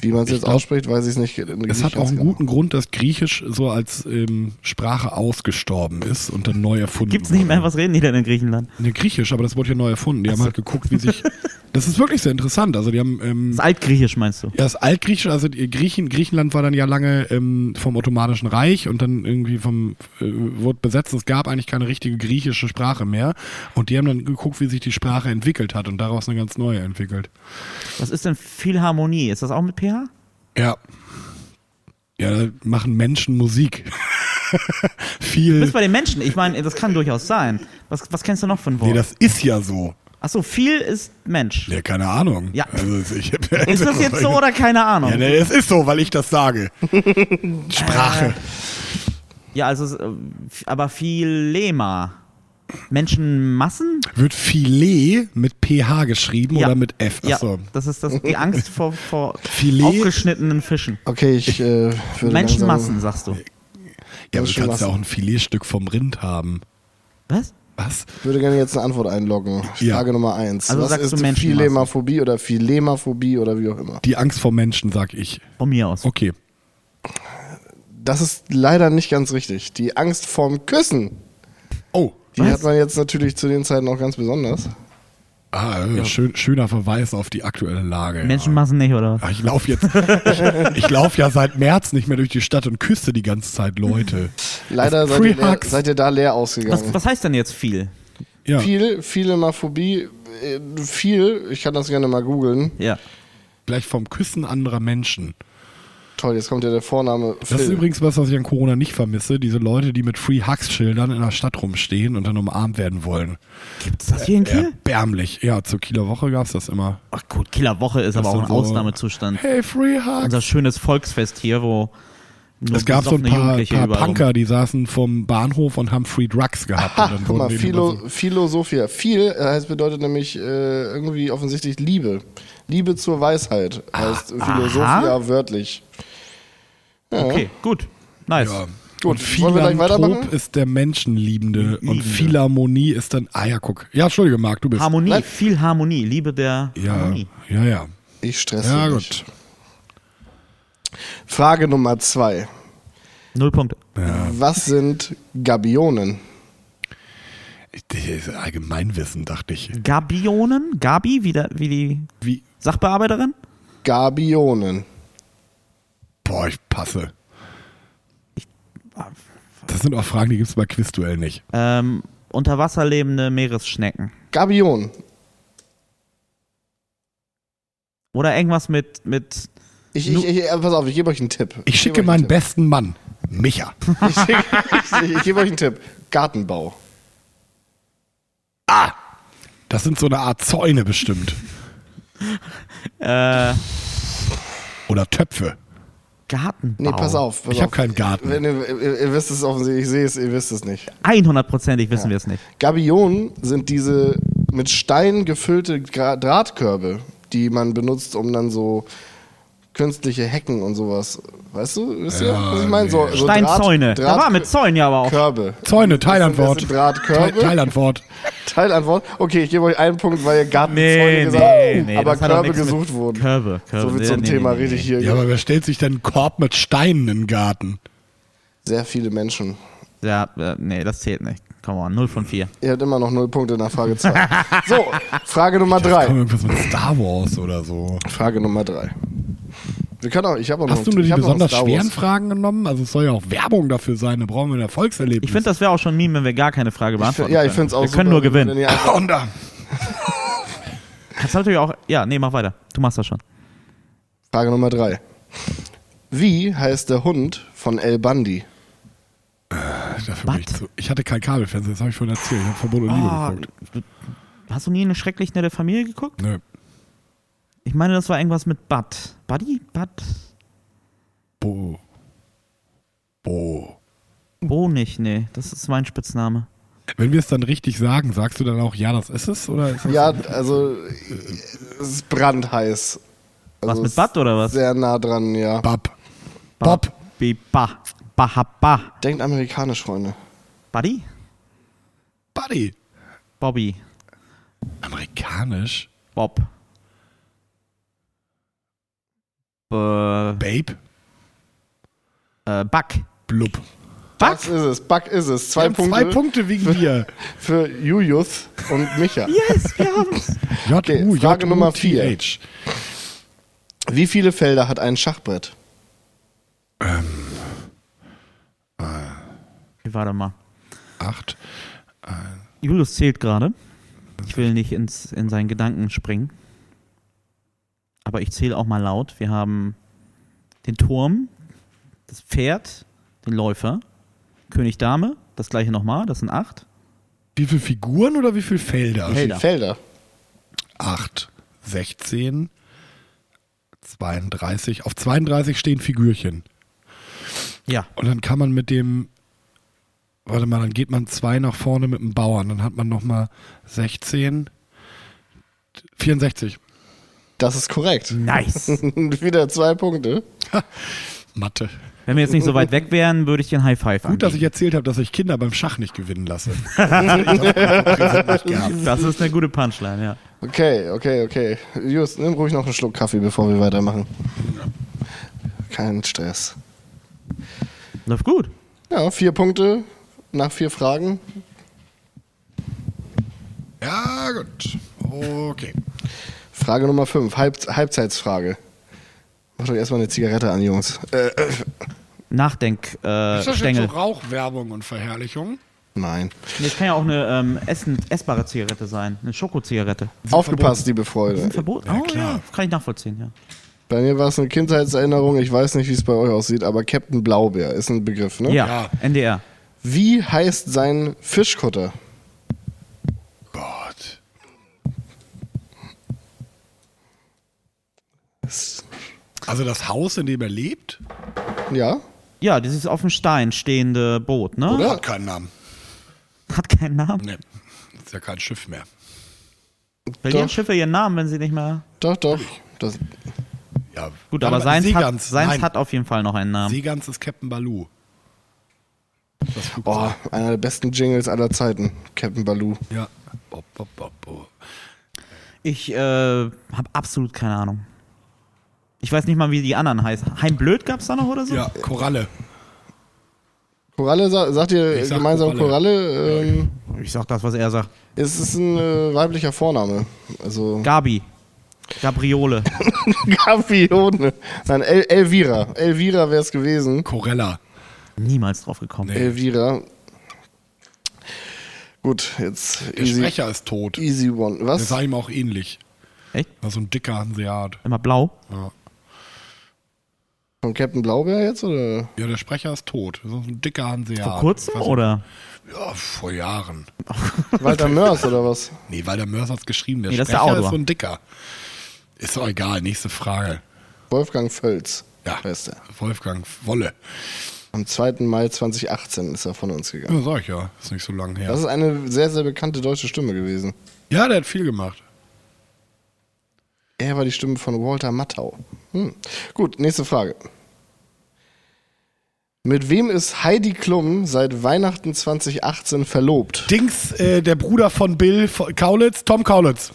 [SPEAKER 3] Wie man es jetzt
[SPEAKER 1] glaub,
[SPEAKER 3] ausspricht, weiß ich es nicht.
[SPEAKER 1] Es hat auch einen guten Grund, dass Griechisch so als ähm, Sprache ausgestorben ist und dann neu erfunden
[SPEAKER 2] Gibt's nicht mehr,
[SPEAKER 1] wurde.
[SPEAKER 2] was reden die denn in Griechenland?
[SPEAKER 1] Ne, Griechisch, aber das wurde ja neu erfunden. Die haben halt geguckt, wie sich. Das ist wirklich sehr interessant. Also die haben. Ähm,
[SPEAKER 2] Das Altgriechisch meinst du?
[SPEAKER 1] ja, das Altgriechisch, also Griechen, Griechenland war dann ja lange ähm, vom Ottomanischen Reich und dann irgendwie vom äh, wurde besetzt. Es gab eigentlich keine richtige griechische Sprache mehr und die haben dann geguckt, wie sich die Sprache entwickelt hat und daraus eine ganz neue entwickelt.
[SPEAKER 2] Was ist denn Philharmonie? Ist das auch mit PH?
[SPEAKER 1] Ja. Ja, da machen Menschen Musik.
[SPEAKER 2] Du
[SPEAKER 1] Viel.
[SPEAKER 2] bist bei den Menschen. Ich meine, das kann durchaus sein. Was, was kennst du noch ein Wort?
[SPEAKER 1] Nee, das ist ja so.
[SPEAKER 2] Achso, viel ist Mensch.
[SPEAKER 1] Ja, keine Ahnung.
[SPEAKER 2] Ja.
[SPEAKER 1] Also ich,
[SPEAKER 2] Ist das jetzt so oder keine Ahnung?
[SPEAKER 1] Ja, nee, es ist so, weil ich das sage. Sprache.
[SPEAKER 2] Ja, also, äh, aber Philema. Menschenmassen?
[SPEAKER 1] Wird Filet mit PH geschrieben
[SPEAKER 2] Ja.
[SPEAKER 1] oder mit F?
[SPEAKER 2] Ja,
[SPEAKER 1] Achso.
[SPEAKER 2] das ist das, die Angst vor, vor
[SPEAKER 1] Filet?
[SPEAKER 2] aufgeschnitten Fischen.
[SPEAKER 3] Okay, ich äh, würde
[SPEAKER 2] Menschenmassen, sagst du.
[SPEAKER 1] Ja, aber du kannst ja auch ein Filetstück vom Rind haben.
[SPEAKER 2] Was?
[SPEAKER 1] Was?
[SPEAKER 3] Ich würde gerne jetzt eine Antwort einloggen.
[SPEAKER 1] Ja.
[SPEAKER 3] Frage Nummer eins.
[SPEAKER 2] Also
[SPEAKER 3] Was
[SPEAKER 2] sagst
[SPEAKER 3] ist
[SPEAKER 2] du Menschenmassen?
[SPEAKER 3] Philemaphobie oder Philemaphobie oder wie auch immer?
[SPEAKER 1] Die Angst vor Menschen, sag ich.
[SPEAKER 2] Von mir aus.
[SPEAKER 1] Okay.
[SPEAKER 3] Das ist leider nicht ganz richtig. Die Angst vorm Küssen.
[SPEAKER 1] Oh.
[SPEAKER 3] Die
[SPEAKER 2] Was?
[SPEAKER 3] hat man jetzt natürlich zu den Zeiten auch ganz besonders.
[SPEAKER 1] Ah, äh, schön, schöner Verweis auf die aktuelle Lage.
[SPEAKER 2] Menschenmassen nicht, oder was?
[SPEAKER 1] Ja, ich laufe jetzt. ich ich laufe ja seit März nicht mehr durch die Stadt und küsse die ganze Zeit Leute.
[SPEAKER 3] Leider seid ihr, leer, seid ihr da leer ausgegangen.
[SPEAKER 2] Was, was heißt denn jetzt viel?
[SPEAKER 1] Ja.
[SPEAKER 3] Viel, Philemaphobie, äh, viel, ich kann das gerne mal googeln.
[SPEAKER 2] Ja.
[SPEAKER 1] Gleich vom Küssen anderer Menschen.
[SPEAKER 3] Toll, jetzt kommt ja der Vorname
[SPEAKER 1] Das ist
[SPEAKER 3] Phil.
[SPEAKER 1] übrigens was, was ich an Corona nicht vermisse. Diese Leute, die mit Free Hugs Schildern in der Stadt rumstehen und dann umarmt werden wollen.
[SPEAKER 2] Gibt's das hier in Kiel?
[SPEAKER 1] Erbärmlich. Ja, zur Kieler Woche gab's das immer.
[SPEAKER 2] Ach gut, Kieler Woche ist aber auch ein
[SPEAKER 1] so-
[SPEAKER 2] Ausnahmezustand.
[SPEAKER 1] Hey, Free Hugs.
[SPEAKER 2] Unser schönes Volksfest hier, wo nur
[SPEAKER 1] Es gab so ein paar, paar Punker, die saßen vom Bahnhof und haben Free Drugs gehabt.
[SPEAKER 3] Ha,
[SPEAKER 1] und dann
[SPEAKER 3] guck mal, Philo,
[SPEAKER 1] so-
[SPEAKER 3] Philosophia. Viel äh, heißt bedeutet nämlich äh, irgendwie offensichtlich Liebe. Liebe zur Weisheit heißt Philosophia wörtlich.
[SPEAKER 2] Okay, gut. Nice.
[SPEAKER 1] Ja.
[SPEAKER 3] Gut,
[SPEAKER 1] und Philanthrop ist der Menschenliebende und
[SPEAKER 2] Liebende.
[SPEAKER 1] Philharmonie ist dann, ah ja, guck. Ja, Entschuldige, Marc, du bist.
[SPEAKER 2] Harmonie,
[SPEAKER 3] Nein.
[SPEAKER 2] viel Harmonie, Liebe der
[SPEAKER 1] ja,
[SPEAKER 2] Harmonie.
[SPEAKER 1] ja, ja.
[SPEAKER 3] Ich stresse
[SPEAKER 1] Ja,
[SPEAKER 3] nicht.
[SPEAKER 1] gut.
[SPEAKER 3] Frage Nummer zwei.
[SPEAKER 2] Null Punkte.
[SPEAKER 3] Was sind Gabionen?
[SPEAKER 1] Das ist Allgemeinwissen, dachte ich.
[SPEAKER 2] Gabionen? Gabi, wie, der, wie die
[SPEAKER 1] Wie?
[SPEAKER 2] Sachbearbeiterin?
[SPEAKER 3] Gabionen.
[SPEAKER 1] Boah, ich passe. Das sind auch Fragen, die gibt's bei Quizduell nicht.
[SPEAKER 2] Ähm, unter Wasser lebende Meeresschnecken.
[SPEAKER 3] Gabion.
[SPEAKER 2] Oder irgendwas mit, mit
[SPEAKER 3] Ich, ich, ich, äh, pass auf, ich gebe euch einen Tipp.
[SPEAKER 1] Ich schicke
[SPEAKER 3] gebe euch
[SPEAKER 1] meinen
[SPEAKER 3] einen
[SPEAKER 1] besten Mann, Micha.
[SPEAKER 3] Tipp. Ich, schicke- ich, ich gebe euch einen Tipp. Gartenbau.
[SPEAKER 1] Das sind so eine Art Zäune bestimmt.
[SPEAKER 2] äh,
[SPEAKER 1] Oder Töpfe.
[SPEAKER 2] Gartenbau.
[SPEAKER 3] Nee, pass auf. Pass
[SPEAKER 1] Ich hab
[SPEAKER 3] auf.
[SPEAKER 1] keinen Garten.
[SPEAKER 3] Wenn ihr, ihr, ihr wisst es offensichtlich, ich sehe es, ihr wisst es nicht.
[SPEAKER 2] 100%ig wissen wir es nicht.
[SPEAKER 3] Gabionen sind diese mit Stein gefüllte Drahtkörbe, die man benutzt, um dann so künstliche Hecken und sowas. Weißt du, wisst ihr,
[SPEAKER 1] Ja,
[SPEAKER 3] was ich meine? So, so
[SPEAKER 2] Steinzäune.
[SPEAKER 3] Draht,
[SPEAKER 2] da war mit Zäunen ja aber auch.
[SPEAKER 3] Körbe.
[SPEAKER 1] Zäune, Teilantwort.
[SPEAKER 3] Drahtkörbe.
[SPEAKER 1] Teil- Teilantwort.
[SPEAKER 3] Teilantwort. Okay, ich gebe euch einen Punkt, weil ihr Gartenzäune
[SPEAKER 2] Nee,
[SPEAKER 3] gesagt
[SPEAKER 2] nee,
[SPEAKER 3] habt,
[SPEAKER 2] nee.
[SPEAKER 3] aber
[SPEAKER 2] hat auch
[SPEAKER 3] Körbe gesucht wurden.
[SPEAKER 2] Körbe, Körbe.
[SPEAKER 3] So wird
[SPEAKER 2] Nee,
[SPEAKER 3] so ein
[SPEAKER 2] nee,
[SPEAKER 3] Thema
[SPEAKER 2] nee, nee,
[SPEAKER 3] richtig hier.
[SPEAKER 1] Ja, aber wer stellt sich denn einen Korb mit Steinen in den Garten?
[SPEAKER 3] Sehr viele Menschen.
[SPEAKER 2] Ja, äh, nee, das zählt nicht. Come on, 0 von 4.
[SPEAKER 3] Ihr habt immer noch null Punkte nach Frage 2. so, Frage Nummer
[SPEAKER 1] Komm,
[SPEAKER 3] 3.
[SPEAKER 1] irgendwas mit Star Wars oder so.
[SPEAKER 3] Frage Nummer 3. Wir können auch, ich habe auch noch
[SPEAKER 1] Hast du die besonders schweren Fragen genommen? Also es soll ja auch Werbung dafür sein, da brauchen wir ein Erfolgserlebnis.
[SPEAKER 2] Ich finde, das wäre auch schon ein Meme, wenn wir gar keine Frage
[SPEAKER 3] Ich
[SPEAKER 2] beantworten
[SPEAKER 3] find, ja, ich finde es auch
[SPEAKER 2] Wir
[SPEAKER 3] super,
[SPEAKER 2] können nur
[SPEAKER 3] wenn
[SPEAKER 2] gewinnen.
[SPEAKER 3] ihr einfach-
[SPEAKER 1] Und da.
[SPEAKER 2] Kannst du natürlich auch. Ja, nee, mach weiter. Du machst das schon.
[SPEAKER 3] Frage Nummer 3. Wie heißt der Hund von El Bandi?
[SPEAKER 1] Dafür bin ich, zu, ich hatte kein Kabelfernseher, das habe ich vorhin erzählt. Ich habe Verbot und Liebe
[SPEAKER 2] Ah,
[SPEAKER 1] geguckt.
[SPEAKER 2] Hast du nie eine schrecklich nette Familie geguckt?
[SPEAKER 1] Nö.
[SPEAKER 2] Ich meine, das war irgendwas mit Bud. Buddy? Bud?
[SPEAKER 1] Bo. Bo.
[SPEAKER 2] Bo nicht, nee. Das ist mein Spitzname.
[SPEAKER 1] Wenn wir es dann richtig sagen, sagst du dann auch, ja, das ist es? Oder ist
[SPEAKER 3] Ja, also es ist brandheiß. Also
[SPEAKER 2] Was mit Bud oder was?
[SPEAKER 3] Sehr nah dran, ja.
[SPEAKER 1] Bob? Bob.
[SPEAKER 2] Bi, ba. Ba, ha, ba.
[SPEAKER 3] Denkt amerikanisch, Freunde.
[SPEAKER 2] Buddy?
[SPEAKER 1] Buddy.
[SPEAKER 2] Bobby.
[SPEAKER 1] Amerikanisch?
[SPEAKER 2] Bob. Äh,
[SPEAKER 1] Babe?
[SPEAKER 2] äh, Buck.
[SPEAKER 1] Blub.
[SPEAKER 3] Das ist es. Buck ist es. Zwei Punkte
[SPEAKER 1] Zwei Punkte wegen dir.
[SPEAKER 3] für Julius und Micha.
[SPEAKER 2] Yes, wir haben's.
[SPEAKER 1] J
[SPEAKER 3] Okay,
[SPEAKER 1] U
[SPEAKER 3] Frage
[SPEAKER 1] J U
[SPEAKER 3] Nummer
[SPEAKER 1] T
[SPEAKER 3] vier.
[SPEAKER 1] H.
[SPEAKER 3] Wie viele Felder hat ein Schachbrett?
[SPEAKER 2] Okay, warte mal.
[SPEAKER 1] Acht.
[SPEAKER 2] Julius zählt gerade. Ich will nicht ins, in seinen Gedanken springen. Aber ich zähle auch mal laut. Wir haben den Turm, das Pferd, den Läufer, König Dame, das gleiche nochmal, das sind acht.
[SPEAKER 1] Wie viele Figuren oder wie viele Felder?
[SPEAKER 3] Wie viele
[SPEAKER 2] Felder.
[SPEAKER 1] 8, 16, 32. Auf 32 stehen Figürchen.
[SPEAKER 2] Ja.
[SPEAKER 1] Und dann kann man mit dem, warte mal, dann geht man zwei nach vorne mit dem Bauern. Dann hat man nochmal 16, 64.
[SPEAKER 3] Das ist korrekt.
[SPEAKER 2] Nice.
[SPEAKER 3] Wieder zwei Punkte.
[SPEAKER 1] Mathe.
[SPEAKER 2] Wenn wir jetzt nicht so weit weg wären, würde ich dir ein High Five
[SPEAKER 1] Gut, dass ich erzählt habe, dass ich Kinder beim Schach nicht gewinnen lasse.
[SPEAKER 2] Das ist eine gute Punchline, ja.
[SPEAKER 3] Okay, okay, okay. Julius, nimm ruhig noch einen Schluck Kaffee, bevor wir weitermachen. Kein Stress.
[SPEAKER 2] Läuft gut.
[SPEAKER 3] Ja, vier Punkte nach vier Fragen.
[SPEAKER 1] ja, gut. Okay.
[SPEAKER 3] Frage Nummer fünf, Halb Halbzeitsfrage. Macht euch erstmal eine Zigarette an, Jungs. Äh, äh,
[SPEAKER 2] Nachdenk,
[SPEAKER 1] Ist
[SPEAKER 2] äh,
[SPEAKER 1] das jetzt so
[SPEAKER 2] Stängel.
[SPEAKER 1] Rauchwerbung und Verherrlichung?
[SPEAKER 3] nein.
[SPEAKER 2] Das kann ja auch eine ähm, essen, essbare Zigarette sein. Eine Schokozigarette.
[SPEAKER 3] Aufgepasst, liebe Freunde.
[SPEAKER 2] Verbot?
[SPEAKER 1] Ja,
[SPEAKER 2] oh,
[SPEAKER 1] klar.
[SPEAKER 2] ja. Kann ich nachvollziehen, ja.
[SPEAKER 3] Bei mir war es eine Kindheitserinnerung. Ich weiß nicht, wie es bei euch aussieht, aber Captain Blaubeer ist ein Begriff, ne?
[SPEAKER 2] Ja,
[SPEAKER 1] Ja.
[SPEAKER 2] NDR.
[SPEAKER 3] Wie heißt sein Fischkutter?
[SPEAKER 1] Gott. Also das Haus, in dem er lebt,
[SPEAKER 3] Ja?
[SPEAKER 2] Ja, dieses auf dem Stein stehende Boot, ne?
[SPEAKER 3] Oder?
[SPEAKER 1] hat keinen Namen.
[SPEAKER 2] Hat keinen Namen.
[SPEAKER 1] Nee, ist ja kein Schiff mehr.
[SPEAKER 2] Verlieren. Schiffe ihren Namen, wenn sie nicht mehr.
[SPEAKER 3] Doch, doch. Das,
[SPEAKER 1] Ja,
[SPEAKER 2] Gut, aber
[SPEAKER 1] mal,
[SPEAKER 2] seins, hat, seins
[SPEAKER 1] Nein,
[SPEAKER 2] hat auf jeden Fall noch einen Namen.
[SPEAKER 1] Seegans ist Captain Baloo.
[SPEAKER 3] Boah, einer der besten Jingles aller Zeiten. Captain Baloo.
[SPEAKER 1] Ja. Bo, bo, bo, bo.
[SPEAKER 2] Ich äh, habe absolut keine Ahnung. Ich weiß nicht mal, wie die anderen heißen. Heimblöd gab's da noch oder so?
[SPEAKER 1] Ja, Koralle.
[SPEAKER 3] Koralle, sa- sagt ihr
[SPEAKER 1] sag
[SPEAKER 3] gemeinsam
[SPEAKER 1] Koralle.
[SPEAKER 3] Koralle? Ähm,
[SPEAKER 2] Ich sag das, was er sagt.
[SPEAKER 3] es ist ein äh, weiblicher Vorname. Also.
[SPEAKER 2] Gabi. Gabriole.
[SPEAKER 3] Gavione. Nein, El Elvira. Elvira wäre es gewesen.
[SPEAKER 1] Korella.
[SPEAKER 2] Niemals drauf gekommen.
[SPEAKER 1] Nee.
[SPEAKER 3] Elvira. Gut, jetzt
[SPEAKER 1] Der
[SPEAKER 3] easy,
[SPEAKER 1] Sprecher ist tot.
[SPEAKER 3] easy one.
[SPEAKER 1] Der
[SPEAKER 3] Was?
[SPEAKER 1] sah ihm auch ähnlich.
[SPEAKER 2] Echt?
[SPEAKER 1] War so ein dicker Hanseat.
[SPEAKER 2] Immer blau.
[SPEAKER 1] Ja.
[SPEAKER 3] Von Captain Blaubeer jetzt oder?
[SPEAKER 1] ja, der Sprecher ist tot. So ein dicker Hanseat.
[SPEAKER 2] Vor kurzem
[SPEAKER 1] nicht-
[SPEAKER 2] oder?
[SPEAKER 1] Ja, vor Jahren.
[SPEAKER 3] Walter Mörs oder was?
[SPEAKER 1] Nee, weil der Mörs hat's geschrieben. Der
[SPEAKER 2] Nee, das ist der
[SPEAKER 1] Sprecher ist so ein dicker. Ist doch egal, nächste Frage.
[SPEAKER 3] Wolfgang Völz.
[SPEAKER 1] Ja,
[SPEAKER 3] Heißt er.
[SPEAKER 1] Wolfgang Wolle.
[SPEAKER 3] Am 2. Mai 2018 ist er von uns gegangen.
[SPEAKER 1] Ja, sag ich ja. Ist nicht so lang her.
[SPEAKER 3] Das ist eine sehr, sehr bekannte deutsche Stimme gewesen.
[SPEAKER 1] ja, der hat viel gemacht.
[SPEAKER 3] Er war die Stimme von Walter Matthau. Hm. Gut, nächste Frage. Mit wem ist Heidi Klum seit Weihnachten 2018 verlobt?
[SPEAKER 1] Dings, äh, der Bruder von Bill Kaulitz, Tom Kaulitz.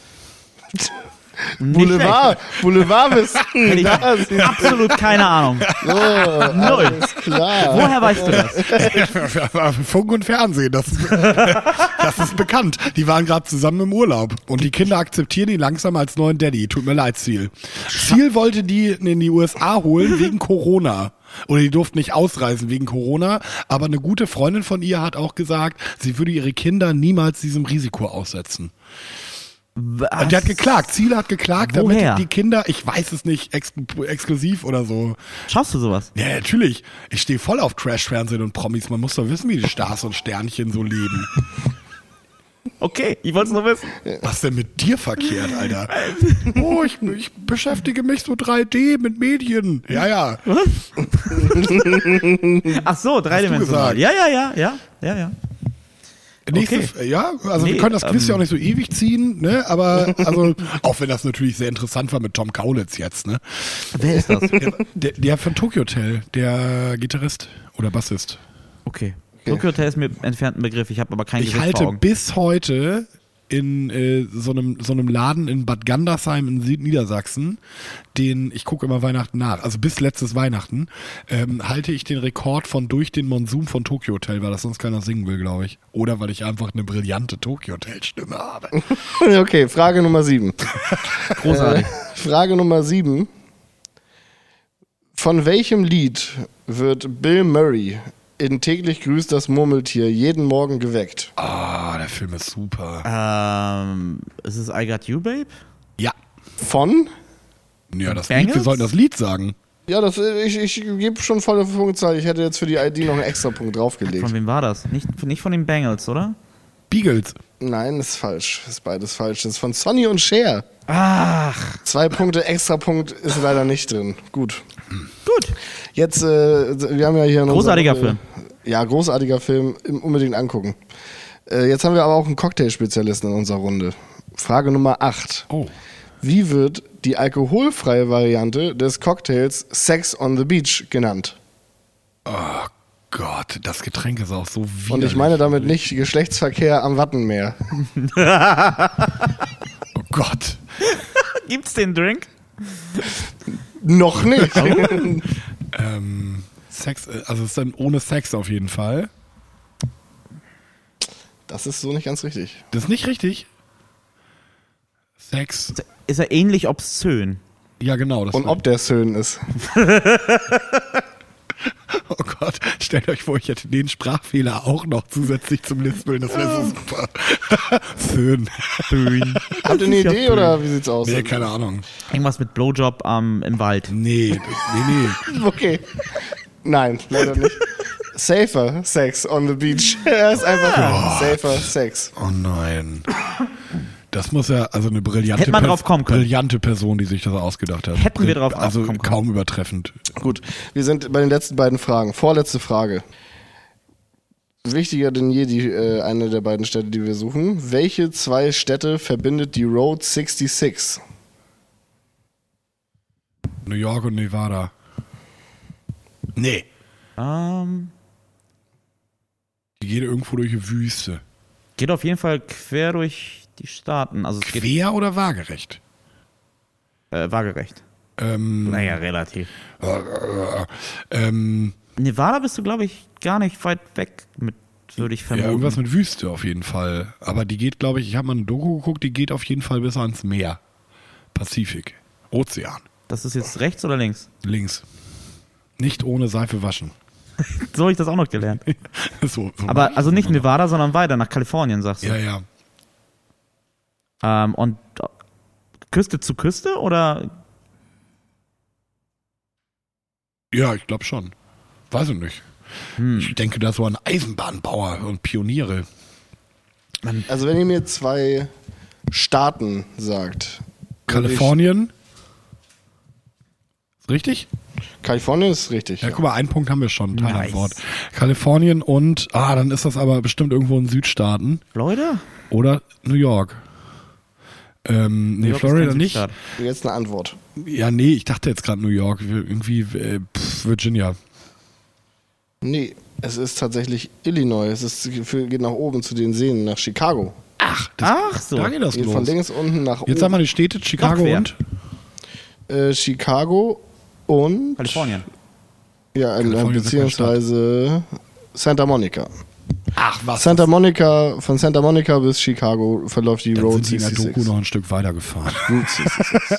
[SPEAKER 3] Boulevard, Boulevardwissen.
[SPEAKER 2] Absolut keine Ahnung.
[SPEAKER 3] So,
[SPEAKER 2] Null. Woher weißt du das?
[SPEAKER 1] Funk und Fernsehen, das, das ist bekannt. Die waren gerade zusammen im Urlaub und die Kinder akzeptieren ihn langsam als neuen Daddy. Tut mir leid, Ziel. Ziel wollte die in die USA holen wegen Corona. Oder die durften nicht ausreisen wegen Corona. Aber eine gute Freundin von ihr hat auch gesagt, sie würde ihre Kinder niemals diesem Risiko aussetzen. Und der hat geklagt. Ziel hat geklagt,
[SPEAKER 2] Woher?
[SPEAKER 1] damit die Kinder, ich weiß es nicht, ex exklusiv oder so.
[SPEAKER 2] Schaust du sowas?
[SPEAKER 1] Ja, natürlich. Ich stehe voll auf Trash-Fernsehen und Promis. Man muss doch wissen, wie die Stars und Sternchen so leben.
[SPEAKER 2] Okay, ich wollte es nur wissen.
[SPEAKER 1] Was denn mit dir verkehrt, Alter? Oh, ich, ich beschäftige mich so 3D mit Medien. Ja, ja.
[SPEAKER 2] Ach so, dreidimensional. Ja, ja, ja, ja, ja, ja.
[SPEAKER 1] Nächste,
[SPEAKER 2] Okay.
[SPEAKER 1] Ja, also
[SPEAKER 2] Nee,
[SPEAKER 1] wir können das Quiz
[SPEAKER 2] ähm,
[SPEAKER 1] ja auch nicht so ewig ziehen, ne? Aber also, auch wenn das natürlich sehr interessant war mit Tom Kaulitz jetzt, ne?
[SPEAKER 2] Wer ist das?
[SPEAKER 1] Der, der von Tokyo Hotel, der Gitarrist oder Bassist.
[SPEAKER 2] Okay. Tokyo Hotel ist mir entfernt ein Begriff, ich habe aber keinen
[SPEAKER 1] Ich
[SPEAKER 2] Gesicht vor
[SPEAKER 1] halte
[SPEAKER 2] Augen.
[SPEAKER 1] bis heute in äh, so einem so einem Laden in Bad Gandersheim in Südniedersachsen, den ich gucke immer Weihnachten nach, also bis letztes Weihnachten, ähm, halte ich den Rekord von durch den Monsum von Tokyo Hotel, weil das sonst keiner singen will, glaube ich. Oder weil ich einfach eine brillante Tokyo Hotel Stimme habe.
[SPEAKER 3] Okay, Frage Nummer sieben.
[SPEAKER 2] Großartig.
[SPEAKER 3] Äh, Frage Nummer sieben. Von welchem Lied wird Bill Murray in täglich grüßt das Murmeltier jeden Morgen geweckt?
[SPEAKER 1] Ah, der Film ist super.
[SPEAKER 2] ähm, ist es I Got You, Babe?
[SPEAKER 1] Ja.
[SPEAKER 3] Von?
[SPEAKER 1] Ja, das
[SPEAKER 2] Bangles?
[SPEAKER 1] Lied, wir sollten das Lied sagen.
[SPEAKER 3] Ja, das, ich, ich gebe schon volle Punktzahl. Ich hätte jetzt für die ID noch einen extra Punkt draufgelegt.
[SPEAKER 2] Von wem war das? Nicht, nicht von den Bengals, oder?
[SPEAKER 1] Beagles.
[SPEAKER 3] Nein, ist falsch. Ist beides falsch. Das ist von Sonny und Cher.
[SPEAKER 2] Ach,
[SPEAKER 3] Zwei Punkte, extra Punkt ist leider nicht drin. Gut.
[SPEAKER 2] Gut.
[SPEAKER 3] Jetzt, äh, wir haben ja hier noch.
[SPEAKER 2] Großartiger Film.
[SPEAKER 3] Ja, großartiger Film. Unbedingt angucken. Äh, jetzt haben wir aber auch einen Cocktailspezialisten in unserer Runde. Frage Nummer 8.
[SPEAKER 1] Oh.
[SPEAKER 3] Wie wird die alkoholfreie Variante des Cocktails Sex on the Beach genannt?
[SPEAKER 1] Oh Gott, das Getränk ist auch so widerlich.
[SPEAKER 3] Und ich meine damit nicht Geschlechtsverkehr am Wattenmeer.
[SPEAKER 1] Oh Gott.
[SPEAKER 2] Gibt's den Drink?
[SPEAKER 3] Noch nicht.
[SPEAKER 1] Ähm, Sex, äh, also es ist dann ohne Sex auf jeden Fall.
[SPEAKER 3] Das ist so nicht ganz richtig.
[SPEAKER 1] Das ist nicht richtig. Sex.
[SPEAKER 2] Ist er ähnlich obszön?
[SPEAKER 1] Ja, genau. Das
[SPEAKER 3] Und ob der Söhn ist.
[SPEAKER 1] Oh Gott, stellt euch vor, ich hätte den Sprachfehler auch noch zusätzlich zum Lispeln. Das wäre so super. Föhn.
[SPEAKER 2] Föhn.
[SPEAKER 3] Habt ihr eine Idee
[SPEAKER 2] Föhn.
[SPEAKER 3] oder wie sieht's aus?
[SPEAKER 1] Nee, keine Ahnung.
[SPEAKER 2] Irgendwas mit Blowjob ähm, im Wald.
[SPEAKER 1] Nee, nee, nee.
[SPEAKER 3] Okay. Nein, leider nicht. Safer Sex on the Beach. Er ist einfach Safer Sex.
[SPEAKER 1] Oh nein. Das muss ja, also eine brillante,
[SPEAKER 2] Hätte man
[SPEAKER 1] Pers-
[SPEAKER 2] drauf kommen können.
[SPEAKER 1] brillante Person, die sich das ausgedacht hat.
[SPEAKER 2] Hätten wir drauf
[SPEAKER 1] Also
[SPEAKER 2] kommen können.
[SPEAKER 1] kaum übertreffend.
[SPEAKER 3] Gut, wir sind bei den letzten beiden Fragen. Vorletzte Frage. Wichtiger denn je die, äh, eine der beiden Städte, die wir suchen. Welche zwei Städte verbindet die Road 66?
[SPEAKER 1] New York und Nevada. Nee.
[SPEAKER 2] Ähm,
[SPEAKER 1] Die geht irgendwo durch die Wüste.
[SPEAKER 2] geht auf jeden Fall quer durch die Staaten. Also es geht
[SPEAKER 1] Quer oder waagerecht?
[SPEAKER 2] äh, waagerecht.
[SPEAKER 1] Ähm,
[SPEAKER 2] Naja, relativ.
[SPEAKER 1] ähm,
[SPEAKER 2] Nevada bist du, glaube ich, gar nicht weit weg mit, würde ich
[SPEAKER 1] ja,
[SPEAKER 2] vermuten.
[SPEAKER 1] irgendwas mit Wüste auf jeden Fall. Aber die geht, glaube ich, ich habe mal eine Doku geguckt, die geht auf jeden Fall bis ans Meer. Pazifik. Ozean.
[SPEAKER 2] das ist jetzt rechts oder links?
[SPEAKER 1] Links. Nicht ohne Seife waschen.
[SPEAKER 2] So habe ich das auch noch gelernt.
[SPEAKER 1] so, so
[SPEAKER 2] Aber also nicht Nevada, sondern weiter nach Kalifornien, sagst du.
[SPEAKER 1] Ja, ja.
[SPEAKER 2] Ähm, und Küste zu Küste oder
[SPEAKER 1] Ja, ich glaube schon. Weiß ich nicht.
[SPEAKER 2] Hm.
[SPEAKER 1] Ich denke da so an Eisenbahnbauer und Pioniere.
[SPEAKER 3] Also wenn ihr mir zwei Staaten sagt.
[SPEAKER 1] Kalifornien. Ist richtig?
[SPEAKER 3] Ich, Kalifornien ist richtig.
[SPEAKER 1] Ja,
[SPEAKER 3] Ja,
[SPEAKER 1] guck mal, einen Punkt haben wir schon.
[SPEAKER 2] Nice.
[SPEAKER 1] Teilantwort. Kalifornien und, ah, dann ist das aber bestimmt irgendwo in Südstaaten.
[SPEAKER 2] Florida?
[SPEAKER 1] Oder New York. Ähm, nee, Florida nicht.
[SPEAKER 2] Südstaat.
[SPEAKER 3] Jetzt eine Antwort.
[SPEAKER 1] Ja, nee, ich dachte jetzt gerade New York. Irgendwie äh, pff, Virginia.
[SPEAKER 3] Nee, es ist tatsächlich Illinois. Es ist, geht nach oben zu den Seen, nach Chicago.
[SPEAKER 1] Ach, das,
[SPEAKER 2] Ach so.
[SPEAKER 1] da geht das
[SPEAKER 3] Geht
[SPEAKER 1] los.
[SPEAKER 3] von links unten nach
[SPEAKER 1] Jetzt sag
[SPEAKER 3] oben.
[SPEAKER 1] mal die Städte, Chicago und?
[SPEAKER 3] Äh, Chicago und.
[SPEAKER 2] Kalifornien.
[SPEAKER 3] Ja,
[SPEAKER 1] Kalifornien
[SPEAKER 3] beziehungsweise Santa Monica.
[SPEAKER 1] Ach, was?
[SPEAKER 3] Santa Monica, von Santa Monica bis Chicago verläuft die
[SPEAKER 1] Dann
[SPEAKER 3] Road
[SPEAKER 1] sind sie in der
[SPEAKER 3] 66.
[SPEAKER 1] Doku noch ein Stück weiter gefahren.
[SPEAKER 3] Route 66.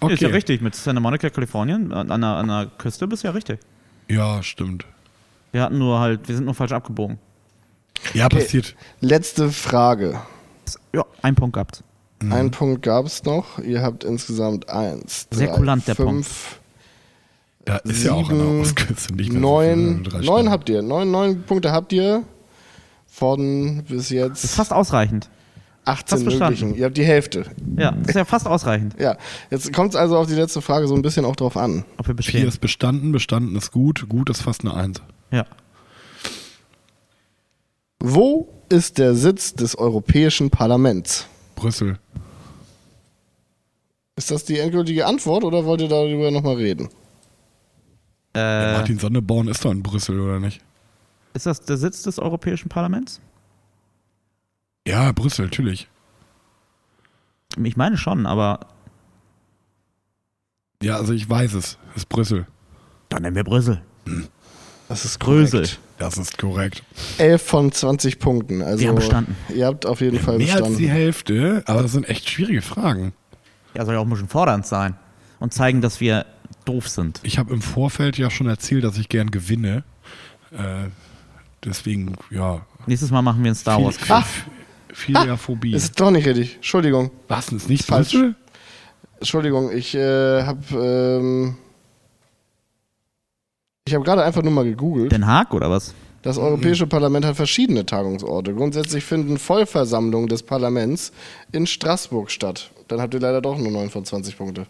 [SPEAKER 1] Okay.
[SPEAKER 2] Ist ja richtig, mit Santa Monica, Kalifornien, an, der, an der Küste bist du ja richtig.
[SPEAKER 1] Ja, stimmt.
[SPEAKER 2] Wir hatten nur halt, wir sind nur falsch abgebogen.
[SPEAKER 1] Ja, passiert.
[SPEAKER 3] Letzte Frage.
[SPEAKER 2] Ja, ein Punkt gehabt.
[SPEAKER 1] Mhm.
[SPEAKER 3] Einen Punkt gab es noch. Ihr habt insgesamt eins,
[SPEAKER 2] Sehr
[SPEAKER 3] drei,
[SPEAKER 2] kulant, der
[SPEAKER 3] fünf,
[SPEAKER 1] Da ist ja auch an der
[SPEAKER 3] sieben,
[SPEAKER 1] Ostküste nicht mehr
[SPEAKER 3] neun.
[SPEAKER 1] so
[SPEAKER 3] neun habt ihr. Neun, neun Punkte habt ihr. Von bis
[SPEAKER 2] Das ist
[SPEAKER 3] jetzt
[SPEAKER 2] fast ausreichend.
[SPEAKER 3] 18
[SPEAKER 2] fast verstanden.
[SPEAKER 3] möglichen. Ihr habt die Hälfte.
[SPEAKER 2] Ja, das ist ja fast ausreichend.
[SPEAKER 3] Ja, jetzt kommt es also auf die letzte Frage so ein bisschen auch drauf an.
[SPEAKER 2] Ob wir
[SPEAKER 1] Vier
[SPEAKER 2] bestehen.
[SPEAKER 1] ist bestanden, bestanden ist gut, gut ist fast eine Eins.
[SPEAKER 2] Ja.
[SPEAKER 3] Wo ist der Sitz des Europäischen Parlaments?
[SPEAKER 1] Brüssel.
[SPEAKER 3] Ist das die endgültige Antwort oder wollt ihr darüber nochmal reden?
[SPEAKER 2] Äh,
[SPEAKER 1] Martin Sonneborn ist doch in Brüssel, oder nicht?
[SPEAKER 2] Ist das der Sitz des Europäischen Parlaments?
[SPEAKER 1] Ja, Brüssel, natürlich.
[SPEAKER 2] Ich meine schon, aber
[SPEAKER 1] Ja, also ich weiß es. Es ist Brüssel.
[SPEAKER 2] dann nennen wir Brüssel.
[SPEAKER 3] Das ist korrekt.
[SPEAKER 1] Das ist korrekt.
[SPEAKER 3] 11 von 20 Punkten. Also,
[SPEAKER 2] Wir haben bestanden.
[SPEAKER 3] Ihr habt auf jeden Fall
[SPEAKER 1] Mehr als die
[SPEAKER 3] bestanden.
[SPEAKER 1] Hälfte, aber das sind echt schwierige Fragen.
[SPEAKER 2] Ja, soll ja auch ein bisschen fordernd sein. Und zeigen, dass wir doof sind.
[SPEAKER 1] Ich habe im Vorfeld ja schon erzählt, dass ich gern gewinne. Äh, deswegen, ja.
[SPEAKER 2] Nächstes Mal machen wir ein Star Wars
[SPEAKER 1] Viel,
[SPEAKER 2] Quiz.
[SPEAKER 1] Philiaphobie.
[SPEAKER 3] Ist doch nicht richtig. Entschuldigung.
[SPEAKER 1] Was denn? Ist nicht
[SPEAKER 3] Falsch.
[SPEAKER 1] Brüssel?
[SPEAKER 3] Entschuldigung, ich äh, habe ähm, ich habe gerade einfach nur mal gegoogelt.
[SPEAKER 2] Den Haag oder was?
[SPEAKER 3] Das Europäische Parlament hat verschiedene Tagungsorte. Grundsätzlich finden Vollversammlungen des Parlaments in Straßburg statt. Dann habt ihr leider doch nur 9 von 20 Punkte.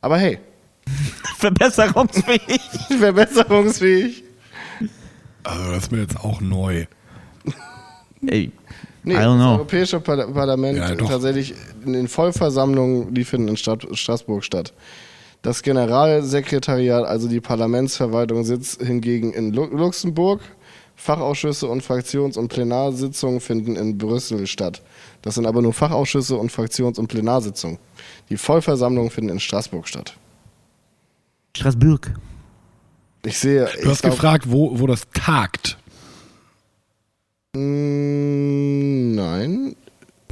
[SPEAKER 3] Aber hey,
[SPEAKER 2] Verbesserungsfähig.
[SPEAKER 3] verbesserungsfähig.
[SPEAKER 1] Also das ist mir jetzt auch neu.
[SPEAKER 2] Ey,
[SPEAKER 3] Nee,
[SPEAKER 2] I don't
[SPEAKER 3] das. Europäische Parla Parlament
[SPEAKER 1] Ja,
[SPEAKER 3] tatsächlich in den Vollversammlungen, die finden in Stadt Straßburg statt. Das Generalsekretariat, also die Parlamentsverwaltung, sitzt hingegen in Lu Luxemburg. Fachausschüsse und Fraktions- und Plenarsitzungen finden in Brüssel statt. Das sind aber nur Fachausschüsse und Fraktions- und Plenarsitzungen. Die Vollversammlungen finden in Straßburg statt.
[SPEAKER 2] Straßburg.
[SPEAKER 3] Ich sehe.
[SPEAKER 1] Du hast gefragt, wo, wo das tagt.
[SPEAKER 3] Mm,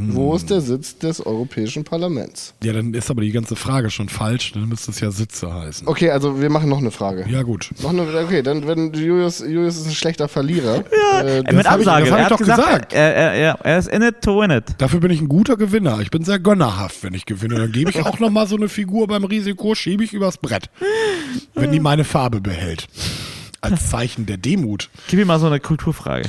[SPEAKER 3] Wo ist der Sitz des Europäischen Parlaments?
[SPEAKER 1] Ja, dann ist aber die ganze Frage schon falsch. Dann müsste es ja Sitze heißen.
[SPEAKER 3] Okay, also wir machen noch eine Frage.
[SPEAKER 1] Ja, gut.
[SPEAKER 3] Noch eine, okay, dann wenn Julius, Julius ist ein schlechter Verlierer. Ja, äh,
[SPEAKER 2] mit
[SPEAKER 1] hab ich- das hab
[SPEAKER 2] er
[SPEAKER 1] ich doch
[SPEAKER 2] gesagt,
[SPEAKER 1] gesagt.
[SPEAKER 2] Er, er, er, er ist in it to win it.
[SPEAKER 1] Dafür bin ich ein guter Gewinner. Ich bin sehr gönnerhaft, wenn ich gewinne. Dann gebe ich auch noch mal so eine Figur beim Risiko, schiebe ich übers Brett. Wenn die meine Farbe behält. Als Zeichen der Demut.
[SPEAKER 2] Gib ihm mal so eine Kulturfrage.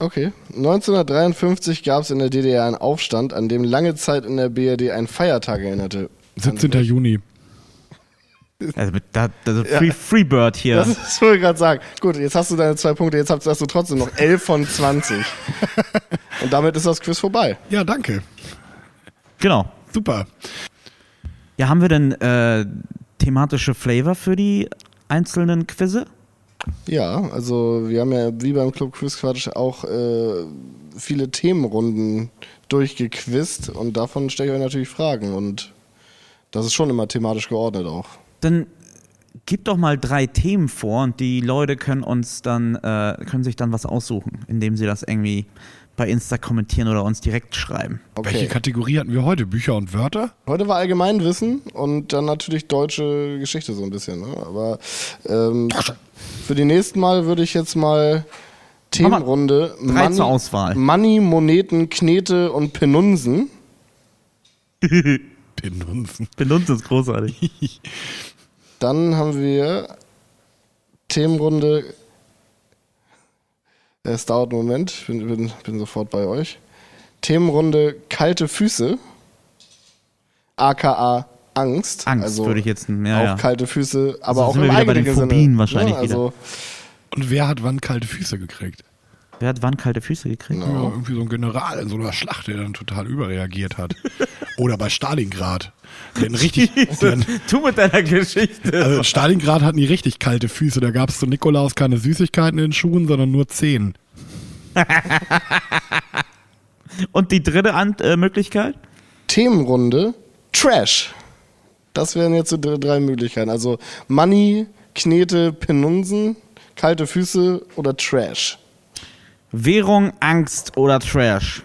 [SPEAKER 3] Okay. 1953 gab es in der DDR einen Aufstand, an dem lange Zeit in der BRD ein Feiertag erinnerte.
[SPEAKER 1] 17. Juni.
[SPEAKER 2] Also, mit, da, also Free, Freebird hier.
[SPEAKER 3] Das ist wollte ich gerade sagen. Gut, jetzt hast du deine zwei Punkte, jetzt hast hast du trotzdem noch 11 von 20. Und damit ist das Quiz vorbei.
[SPEAKER 1] Ja, danke.
[SPEAKER 2] Genau.
[SPEAKER 1] Super.
[SPEAKER 2] Ja, haben wir denn äh, thematische Flavor für die einzelnen Quizze?
[SPEAKER 3] Ja, also wir haben ja wie beim Club Quiz Quatsch auch äh, viele Themenrunden durchgequizt und davon stelle ich euch natürlich Fragen und das ist schon immer thematisch geordnet auch.
[SPEAKER 2] Dann gib doch mal drei Themen vor und die Leute können uns dann, äh, können sich dann was aussuchen, indem sie das irgendwie bei Insta kommentieren oder uns direkt schreiben.
[SPEAKER 3] Okay.
[SPEAKER 1] Welche Kategorie hatten wir heute? Bücher und Wörter?
[SPEAKER 3] Heute war Allgemeinwissen und dann natürlich deutsche Geschichte so ein bisschen. Ne? Aber ähm, für die nächsten Mal würde ich jetzt mal Themenrunde
[SPEAKER 2] drei zur Auswahl.
[SPEAKER 3] Money, Moneten, Knete und Penunsen.
[SPEAKER 1] Penunzen.
[SPEAKER 2] Benutzt es großartig.
[SPEAKER 3] Dann haben wir Themenrunde. Es dauert einen Moment, ich bin, bin, bin sofort bei euch. Themenrunde kalte Füße. AKA Angst.
[SPEAKER 2] Angst
[SPEAKER 3] also
[SPEAKER 2] würde ich jetzt, ja,
[SPEAKER 3] auch
[SPEAKER 2] ja.
[SPEAKER 3] kalte Füße, aber
[SPEAKER 2] Also
[SPEAKER 3] auch
[SPEAKER 2] sind
[SPEAKER 3] im
[SPEAKER 2] wir wieder bei den
[SPEAKER 3] eigenen Sinne.
[SPEAKER 2] Phobien wahrscheinlich
[SPEAKER 3] ne? also,
[SPEAKER 1] Und wer hat wann kalte Füße gekriegt?
[SPEAKER 2] Wer hat wann kalte Füße gekriegt?
[SPEAKER 1] Ja, irgendwie so ein General in so einer Schlacht, der dann total überreagiert hat. Oder bei Stalingrad. Hatten richtig, hatten,
[SPEAKER 2] Tu mit deiner Geschichte.
[SPEAKER 1] also Stalingrad hatten die richtig kalte Füße. Da gab es zu Nikolaus keine Süßigkeiten in den Schuhen, sondern nur Zehen.
[SPEAKER 2] Und die dritte Ant äh, Möglichkeit?
[SPEAKER 3] Themenrunde Trash. Das wären jetzt so dr- drei Möglichkeiten. Also Money, Knete, Penunsen, kalte Füße oder Trash.
[SPEAKER 2] Währung, Angst oder Trash.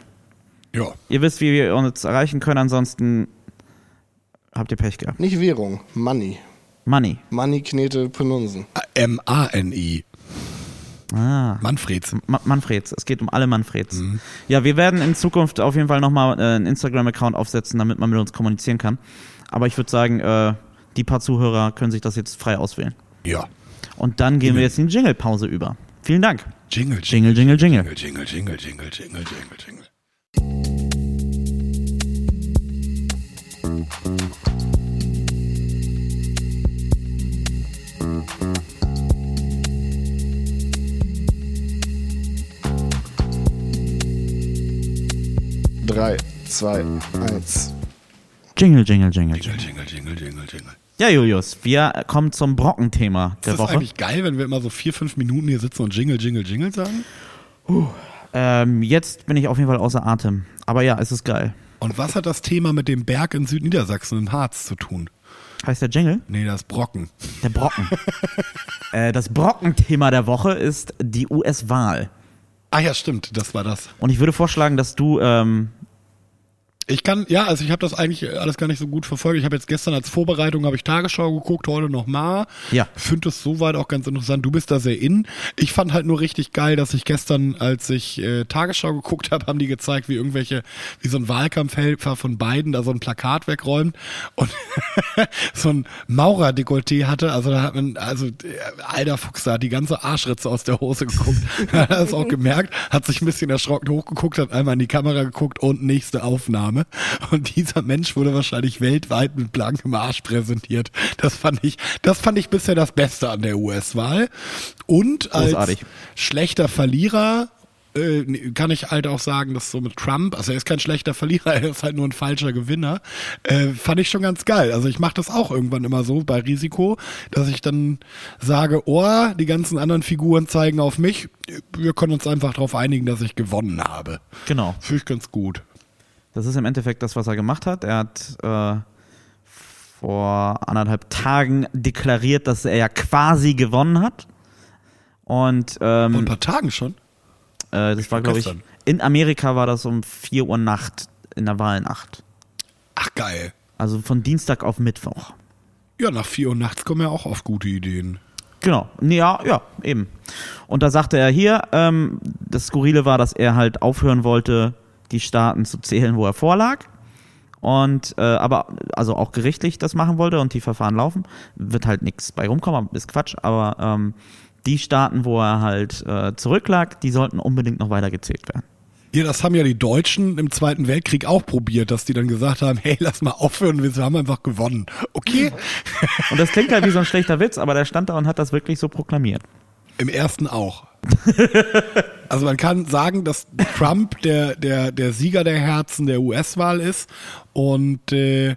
[SPEAKER 1] Ja.
[SPEAKER 2] Ihr wisst, wie wir uns erreichen können, ansonsten habt ihr Pech gehabt.
[SPEAKER 3] Nicht Währung, Money.
[SPEAKER 2] Money.
[SPEAKER 3] Money, Knete, Penunsen.
[SPEAKER 1] M-A-N-I.
[SPEAKER 2] Ah.
[SPEAKER 1] Manfreds.
[SPEAKER 2] Ma Manfreds, es geht um alle Manfreds. Ja, wir werden in Zukunft auf jeden Fall nochmal äh, einen Instagram-Account aufsetzen, damit man mit uns kommunizieren kann. Aber ich würde sagen, äh, die paar Zuhörer können sich das jetzt frei auswählen.
[SPEAKER 1] Ja.
[SPEAKER 2] Und dann gehen wir jetzt in die Jingle-Pause über. Vielen Dank.
[SPEAKER 1] Jingle,
[SPEAKER 2] Jingle, jingle, jingle.
[SPEAKER 1] Jingle, jingle, jingle, jingle, jingle, jingle.
[SPEAKER 3] Drei, zwei, eins.
[SPEAKER 2] Jingle, jingle, jingle, jingle.
[SPEAKER 1] Jingle, jingle, jingle, jingle.
[SPEAKER 2] Ja, Julius, wir kommen zum Brockenthema
[SPEAKER 1] Ist
[SPEAKER 2] der
[SPEAKER 1] das
[SPEAKER 2] Woche.
[SPEAKER 1] eigentlich geil, wenn wir immer so vier, fünf Minuten hier sitzen und Jingle, Jingle, Jingle sagen?
[SPEAKER 2] Ähm, jetzt bin ich auf jeden Fall außer Atem. Aber ja, es ist geil.
[SPEAKER 1] Und was hat das Thema mit dem Berg in Südniedersachsen im Harz zu tun?
[SPEAKER 2] Heißt der Jingle?
[SPEAKER 1] Nee, das Brocken.
[SPEAKER 2] Der Brocken. äh, das Brockenthema der Woche ist die US-Wahl.
[SPEAKER 1] Ah ja, stimmt, das war das.
[SPEAKER 2] Und ich würde vorschlagen, dass du ähm,
[SPEAKER 1] Ich kann, ja, also ich habe das eigentlich alles gar nicht so gut verfolgt. Ich habe jetzt gestern als Vorbereitung habe ich Tagesschau geguckt, heute nochmal.
[SPEAKER 2] Ja.
[SPEAKER 1] Finde es soweit auch ganz interessant. Du bist da sehr in. Ich fand halt nur richtig geil, dass ich gestern, als ich äh, Tagesschau geguckt habe, haben die gezeigt, wie irgendwelche, wie so ein Wahlkampfhelfer von beiden da so ein Plakat wegräumt und so ein Maurer-Dekolleté hatte. Also da hat man, also äh, alter Fuchs, da hat die ganze Arschritze aus der Hose geguckt. hat das auch gemerkt, hat sich ein bisschen erschrocken hochgeguckt, hat einmal in die Kamera geguckt und nächste Aufnahme. Und dieser Mensch wurde wahrscheinlich weltweit mit blankem Arsch präsentiert. Das fand ich, das fand ich bisher das Beste an der US-Wahl. Und als
[SPEAKER 2] Großartig.
[SPEAKER 1] schlechter Verlierer äh, kann ich halt auch sagen, dass so mit Trump, also er ist kein schlechter Verlierer, er ist halt nur ein falscher Gewinner, äh, fand ich schon ganz geil. Also ich mache das auch irgendwann immer so bei Risiko, dass ich dann sage, oh, die ganzen anderen Figuren zeigen auf mich, wir können uns einfach darauf einigen, dass ich gewonnen habe.
[SPEAKER 2] genau.
[SPEAKER 1] Finde ich ganz gut.
[SPEAKER 2] Das ist im Endeffekt das, was er gemacht hat. Er hat äh, vor anderthalb Tagen deklariert, dass er ja quasi gewonnen hat. Und
[SPEAKER 1] Vor ein
[SPEAKER 2] ähm,
[SPEAKER 1] paar Tagen schon.
[SPEAKER 2] äh, das war, glaube ich, in Amerika war das um 4 Uhr Nacht in der Wahlnacht.
[SPEAKER 1] Ach geil.
[SPEAKER 2] Also von Dienstag auf Mittwoch.
[SPEAKER 1] Ja, nach vier Uhr nachts kommen ja auch auf gute Ideen.
[SPEAKER 2] Genau, ja, ja, eben. Und da sagte er hier, ähm, das Skurrile war, dass er halt aufhören wollte, die Staaten zu zählen, wo er vorlag. Und äh, aber also auch gerichtlich das machen wollte und die Verfahren laufen, wird halt nichts bei rumkommen, ist Quatsch, aber ähm, die Staaten, wo er halt äh, zurücklag, die sollten unbedingt noch weiter gezählt werden.
[SPEAKER 1] Ja, das haben ja die Deutschen im Zweiten Weltkrieg auch probiert, dass die dann gesagt haben, hey, lass mal aufhören, wir haben einfach gewonnen. Okay?
[SPEAKER 2] Und das klingt halt wie so ein schlechter Witz, aber der stand da und hat das wirklich so proklamiert.
[SPEAKER 1] Im ersten auch. Also man kann sagen, dass Trump der, der, der Sieger der Herzen der US-Wahl ist und äh, äh,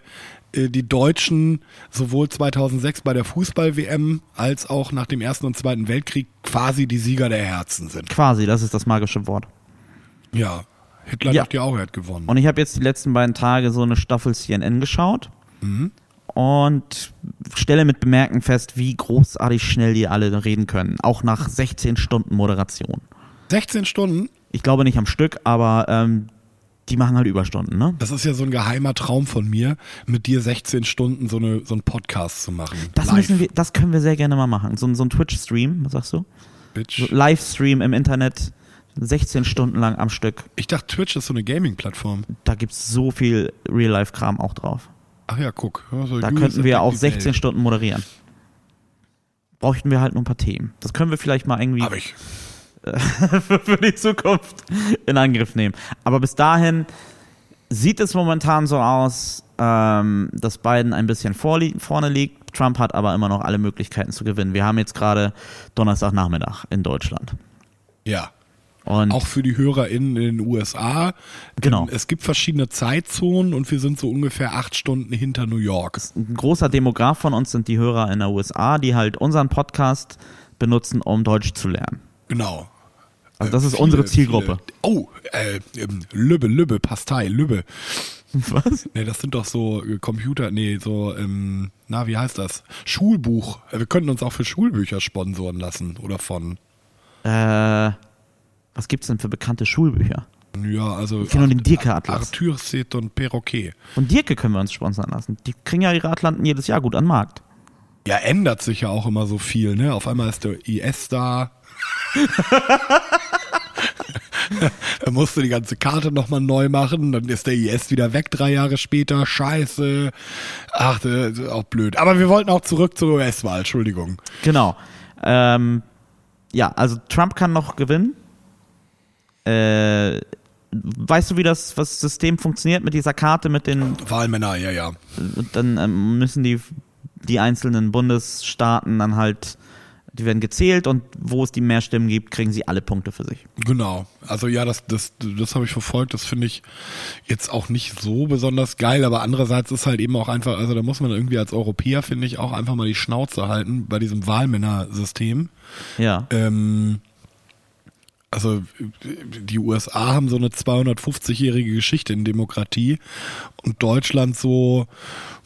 [SPEAKER 1] die Deutschen sowohl 2006 bei der Fußball-WM als auch nach dem Ersten und Zweiten Weltkrieg quasi die Sieger der Herzen sind.
[SPEAKER 2] Quasi, das ist das magische Wort.
[SPEAKER 1] Ja, Hitler
[SPEAKER 2] Ja.
[SPEAKER 1] dachte ja auch, er hat gewonnen.
[SPEAKER 2] Und ich habe jetzt die letzten beiden Tage so eine Staffel CNN geschaut und stelle mit Bemerken fest, wie großartig schnell die alle reden können. Auch nach 16 Stunden Moderation.
[SPEAKER 1] 16 Stunden,
[SPEAKER 2] Ich glaube nicht am Stück, aber ähm, die machen halt Überstunden, ne?
[SPEAKER 1] das ist ja so ein geheimer Traum von mir, mit dir 16 Stunden so, eine, so einen Podcast zu machen.
[SPEAKER 2] Das, müssen wir, das können wir sehr gerne mal machen. So, ein- so ein Twitch-Stream, was sagst du?
[SPEAKER 1] Bitch.
[SPEAKER 2] So Livestream im Internet, 16 Stunden lang am Stück.
[SPEAKER 1] Ich dachte, Twitch ist so eine Gaming-Plattform.
[SPEAKER 2] Da gibt's so viel Real-Life-Kram auch drauf.
[SPEAKER 1] Ach ja, guck. Also
[SPEAKER 2] Da könnten wir auch
[SPEAKER 1] die
[SPEAKER 2] 16
[SPEAKER 1] Welt.
[SPEAKER 2] Stunden moderieren. Bräuchten wir halt nur ein paar Themen. Das können wir vielleicht mal irgendwie für, die Zukunft in Angriff nehmen. Aber bis dahin sieht es momentan so aus, ähm, dass Biden ein bisschen vorne liegt. Trump hat aber immer noch alle Möglichkeiten zu gewinnen. Wir haben jetzt gerade Donnerstagnachmittag in Deutschland.
[SPEAKER 1] Ja.
[SPEAKER 2] Und
[SPEAKER 1] Auch für die HörerInnen in den USA.
[SPEAKER 2] Genau.
[SPEAKER 1] Es gibt verschiedene Zeitzonen und wir sind so ungefähr acht Stunden hinter New York.
[SPEAKER 2] ein großer Demograf von uns sind die Hörer in der USA, die halt unseren Podcast benutzen, um Deutsch zu lernen.
[SPEAKER 1] Genau.
[SPEAKER 2] Also das ist
[SPEAKER 1] Viele,
[SPEAKER 2] unsere Zielgruppe.
[SPEAKER 1] Viele. Oh, äh, ähm, Lübbe, Lübbe, Pastei, Lübbe.
[SPEAKER 2] Was?
[SPEAKER 1] Nee, das sind doch so äh, Computer, nee, so, ähm, na, wie heißt das? Schulbuch. Äh, Wir könnten uns auch für Schulbücher sponsoren lassen oder von.
[SPEAKER 2] Äh, was gibt's denn für bekannte Schulbücher?
[SPEAKER 1] Ja, also.
[SPEAKER 2] Ich kenn nur den Dirke-Atlas.
[SPEAKER 1] Arthur Set und Perroquet.
[SPEAKER 2] Und Dirke können wir uns sponsern lassen. Die kriegen ja ihre Atlanten jedes Jahr gut an den Markt.
[SPEAKER 1] Ja, ändert sich ja auch immer so viel, ne? Auf einmal ist der IS da. da musst du die ganze Karte nochmal neu machen, dann ist der IS wieder weg drei Jahre später. Scheiße. Ach, das ist auch blöd. Aber wir wollten auch zurück zur US-Wahl, Entschuldigung.
[SPEAKER 2] Genau. Ähm, ja, also Trump kann noch gewinnen. Äh, weißt du, wie das, was System funktioniert mit dieser Karte, mit den,
[SPEAKER 1] Wahlmänner, ja, ja.
[SPEAKER 2] dann ähm, müssen die, die einzelnen Bundesstaaten dann halt, die werden gezählt und wo es die mehr Stimmen gibt, kriegen sie alle Punkte für sich.
[SPEAKER 1] Genau. Also ja, das, das, das habe ich verfolgt. Das finde ich jetzt auch nicht so besonders geil, aber andererseits ist halt eben auch einfach, also da muss man irgendwie als Europäer, finde ich, auch einfach mal die Schnauze halten bei diesem Wahlmännersystem.
[SPEAKER 2] Ja.
[SPEAKER 1] Ähm, Also die USA haben so eine 250-jährige Geschichte in Demokratie und Deutschland so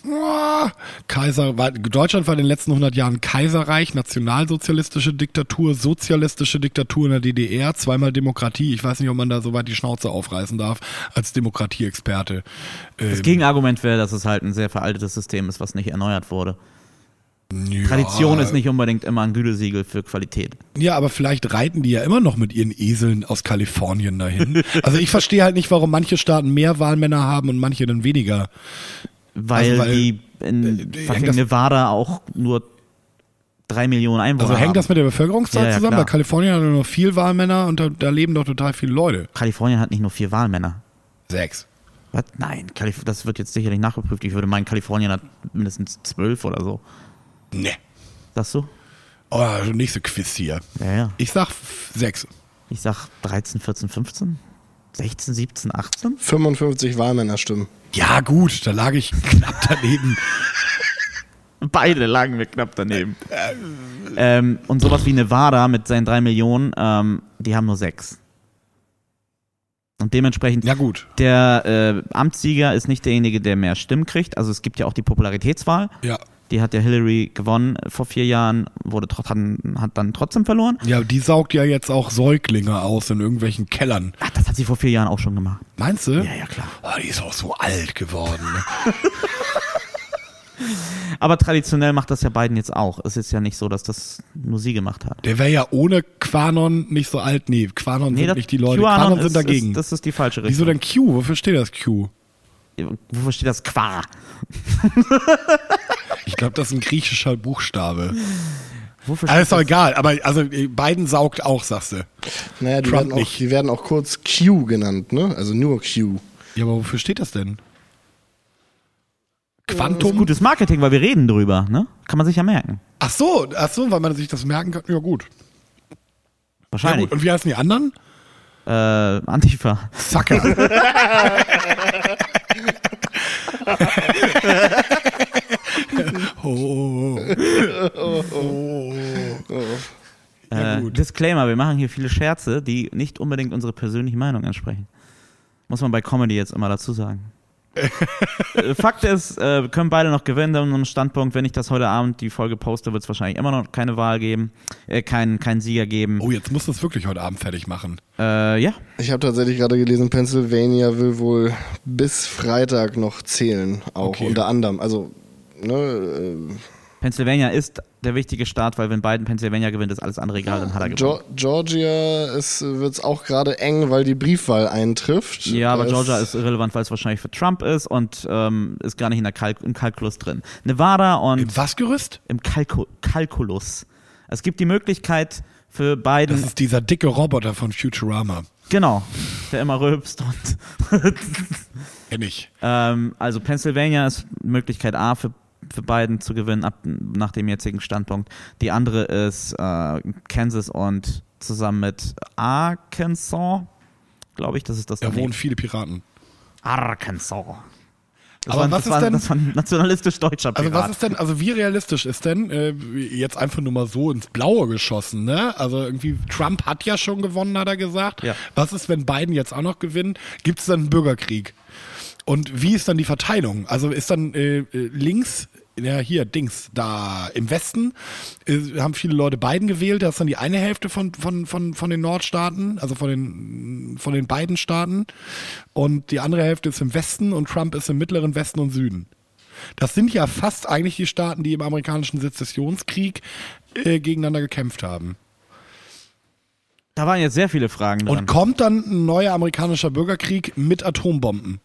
[SPEAKER 1] oh, Kaiser war, Deutschland war in den letzten 100 Jahren Kaiserreich, nationalsozialistische Diktatur, sozialistische Diktatur in der DDR, zweimal Demokratie. Ich weiß nicht, ob man da so weit die Schnauze aufreißen darf als Demokratieexperte.
[SPEAKER 2] Das
[SPEAKER 1] Ähm,
[SPEAKER 2] Gegenargument wäre, dass es halt ein sehr veraltetes System ist, was nicht erneuert wurde.
[SPEAKER 1] Ja,
[SPEAKER 2] Tradition ist nicht unbedingt immer ein Gütesiegel für Qualität.
[SPEAKER 1] Ja, aber vielleicht reiten die ja immer noch mit ihren Eseln aus Kalifornien dahin. also ich verstehe halt nicht, warum manche Staaten mehr Wahlmänner haben und manche dann weniger.
[SPEAKER 2] Weil,
[SPEAKER 1] Also, weil,
[SPEAKER 2] die in
[SPEAKER 1] äh,
[SPEAKER 2] Nevada auch nur drei Millionen Einwohner
[SPEAKER 1] Also hängt
[SPEAKER 2] haben.
[SPEAKER 1] das mit der Bevölkerungszahl
[SPEAKER 2] Ja, ja,
[SPEAKER 1] zusammen?
[SPEAKER 2] klar.
[SPEAKER 1] Weil Kalifornien hat ja nur viel Wahlmänner und da, da leben doch total viele Leute.
[SPEAKER 2] Kalifornien hat nicht nur vier Wahlmänner.
[SPEAKER 1] Sechs.
[SPEAKER 2] Was? Nein, Kalif das wird jetzt sicherlich nachgeprüft. Ich würde meinen, Kalifornien hat mindestens zwölf oder so.
[SPEAKER 1] Ne.
[SPEAKER 2] Sagst du?
[SPEAKER 1] Oh, also nächste Quiz hier.
[SPEAKER 2] Ja, ja.
[SPEAKER 1] Ich sag f- sechs.
[SPEAKER 2] Ich sag 13, 14, 15, 16, 17, 18.
[SPEAKER 3] 55 Wahlmännerstimmen.
[SPEAKER 1] Ja, gut, da lag ich knapp daneben.
[SPEAKER 2] Beide lagen wir knapp daneben. ähm, und sowas wie Nevada mit seinen drei Millionen, ähm, die haben nur sechs. Und dementsprechend,
[SPEAKER 1] Ja, gut.
[SPEAKER 2] der äh, Amtssieger ist nicht derjenige, der mehr Stimmen kriegt. Also es gibt ja auch die Popularitätswahl.
[SPEAKER 1] Ja.
[SPEAKER 2] Die hat ja Hillary gewonnen vor vier Jahren, wurde hat, hat dann trotzdem verloren.
[SPEAKER 1] Ja, die saugt ja jetzt auch Säuglinge aus in irgendwelchen Kellern.
[SPEAKER 2] Ach, das hat sie vor vier Jahren auch schon gemacht.
[SPEAKER 1] Meinst du?
[SPEAKER 2] Ja, ja, klar.
[SPEAKER 1] Oh, die ist auch so alt geworden. Ne?
[SPEAKER 2] Aber traditionell macht das ja Biden jetzt auch. Es ist ja nicht so, dass das nur sie gemacht hat.
[SPEAKER 1] Der wäre ja ohne Quanon nicht so alt. Nee, Quanon sind
[SPEAKER 2] das-
[SPEAKER 1] nicht die Leute.
[SPEAKER 2] QAnon
[SPEAKER 1] Quanon
[SPEAKER 2] ist,
[SPEAKER 1] sind dagegen.
[SPEAKER 2] Ist, das ist die falsche
[SPEAKER 1] Wieso
[SPEAKER 2] Richtung.
[SPEAKER 1] denn Q? Wofür steht das Q?
[SPEAKER 2] Wofür steht das Qua?
[SPEAKER 1] Ich glaube, das ist ein griechischer Buchstabe.
[SPEAKER 2] Wofür
[SPEAKER 1] Aber
[SPEAKER 2] steht
[SPEAKER 1] ist doch
[SPEAKER 2] das?
[SPEAKER 1] egal. Aber also äh, Biden saugt auch, sagst du.
[SPEAKER 3] Naja, die,
[SPEAKER 1] Trump
[SPEAKER 3] werden auch,
[SPEAKER 1] nicht.
[SPEAKER 3] die werden auch kurz Q genannt, ne? Also nur Q.
[SPEAKER 1] Ja, aber wofür steht das denn?
[SPEAKER 2] Das ist
[SPEAKER 1] Quantum?
[SPEAKER 2] gutes Marketing, weil wir reden drüber, ne? Kann man sich ja merken.
[SPEAKER 1] Ach so, ach so, weil man sich das merken kann. Ja, gut. Ja,
[SPEAKER 2] Wahrscheinlich.
[SPEAKER 1] gut. Und wie heißen die anderen?
[SPEAKER 2] äh, Antifa.
[SPEAKER 1] Zacker. oh, oh, oh. Ja,
[SPEAKER 2] Äh,
[SPEAKER 1] gut.
[SPEAKER 2] Disclaimer, wir machen hier viele Scherze, die nicht unbedingt unsere persönliche Meinung entsprechen. Muss man bei Comedy jetzt immer dazu sagen. Äh, Fakt ist, äh, wir können beide noch gewinnen an unserem Standpunkt. Wenn ich das heute Abend die Folge poste, wird es wahrscheinlich immer noch keine Wahl geben, äh, keinen keinen Sieger geben.
[SPEAKER 1] oh, jetzt musst du es wirklich heute Abend fertig machen.
[SPEAKER 2] Äh, ja,
[SPEAKER 3] Ich habe tatsächlich gerade gelesen, Pennsylvania will wohl bis Freitag noch zählen, auch
[SPEAKER 1] Okay.
[SPEAKER 3] unter anderem. Also, ne, äh,
[SPEAKER 2] Pennsylvania ist der wichtige Staat, weil wenn Biden Pennsylvania gewinnt, ist alles andere egal, dann hat er gewonnen.
[SPEAKER 3] Geo- Georgia wird es auch gerade eng, weil die Briefwahl eintrifft.
[SPEAKER 2] Ja, aber Georgia ist irrelevant, weil es wahrscheinlich für Trump ist und ähm, ist gar nicht in der Kalk im Kalkulus drin. Nevada und
[SPEAKER 1] Im was Gerüst?
[SPEAKER 2] im Kalku Kalkulus. Es gibt die Möglichkeit für Biden,
[SPEAKER 1] Das ist dieser dicke Roboter von Futurama.
[SPEAKER 2] genau, der immer rülpst und
[SPEAKER 1] Kenn ich.
[SPEAKER 2] ähm, also Pennsylvania ist Möglichkeit A für für Biden zu gewinnen ab nach dem jetzigen Standpunkt. Die andere ist äh, Kansas und zusammen mit Arkansas, glaube ich, das ist das
[SPEAKER 1] Da wohnen viele Piraten.
[SPEAKER 2] Arkansas. Das
[SPEAKER 1] Aber
[SPEAKER 2] war,
[SPEAKER 1] was
[SPEAKER 2] das
[SPEAKER 1] ist
[SPEAKER 2] war,
[SPEAKER 1] denn-
[SPEAKER 2] Das war ein nationalistisch deutscher
[SPEAKER 1] Also
[SPEAKER 2] Pirat.
[SPEAKER 1] was ist denn, also wie realistisch ist denn, äh, jetzt einfach nur mal so ins Blaue geschossen, ne? Also irgendwie, Trump hat ja schon gewonnen, hat er gesagt.
[SPEAKER 2] Ja.
[SPEAKER 1] Was ist, wenn Biden jetzt auch noch gewinnt? Gibt es dann einen Bürgerkrieg? Und wie ist dann die Verteilung? Also ist dann äh, äh, links, ja hier, Dings, da im Westen äh, haben viele Leute Biden gewählt, das ist dann die eine Hälfte von, von, von, von den Nordstaaten, also von den, von den beiden Staaten. Und die andere Hälfte ist im Westen und Trump ist im mittleren Westen und Süden. Das sind ja fast eigentlich die Staaten, die im amerikanischen Sezessionskrieg äh, gegeneinander gekämpft haben.
[SPEAKER 2] da waren jetzt sehr viele Fragen dran.
[SPEAKER 1] Und kommt dann ein neuer amerikanischer Bürgerkrieg mit Atombomben?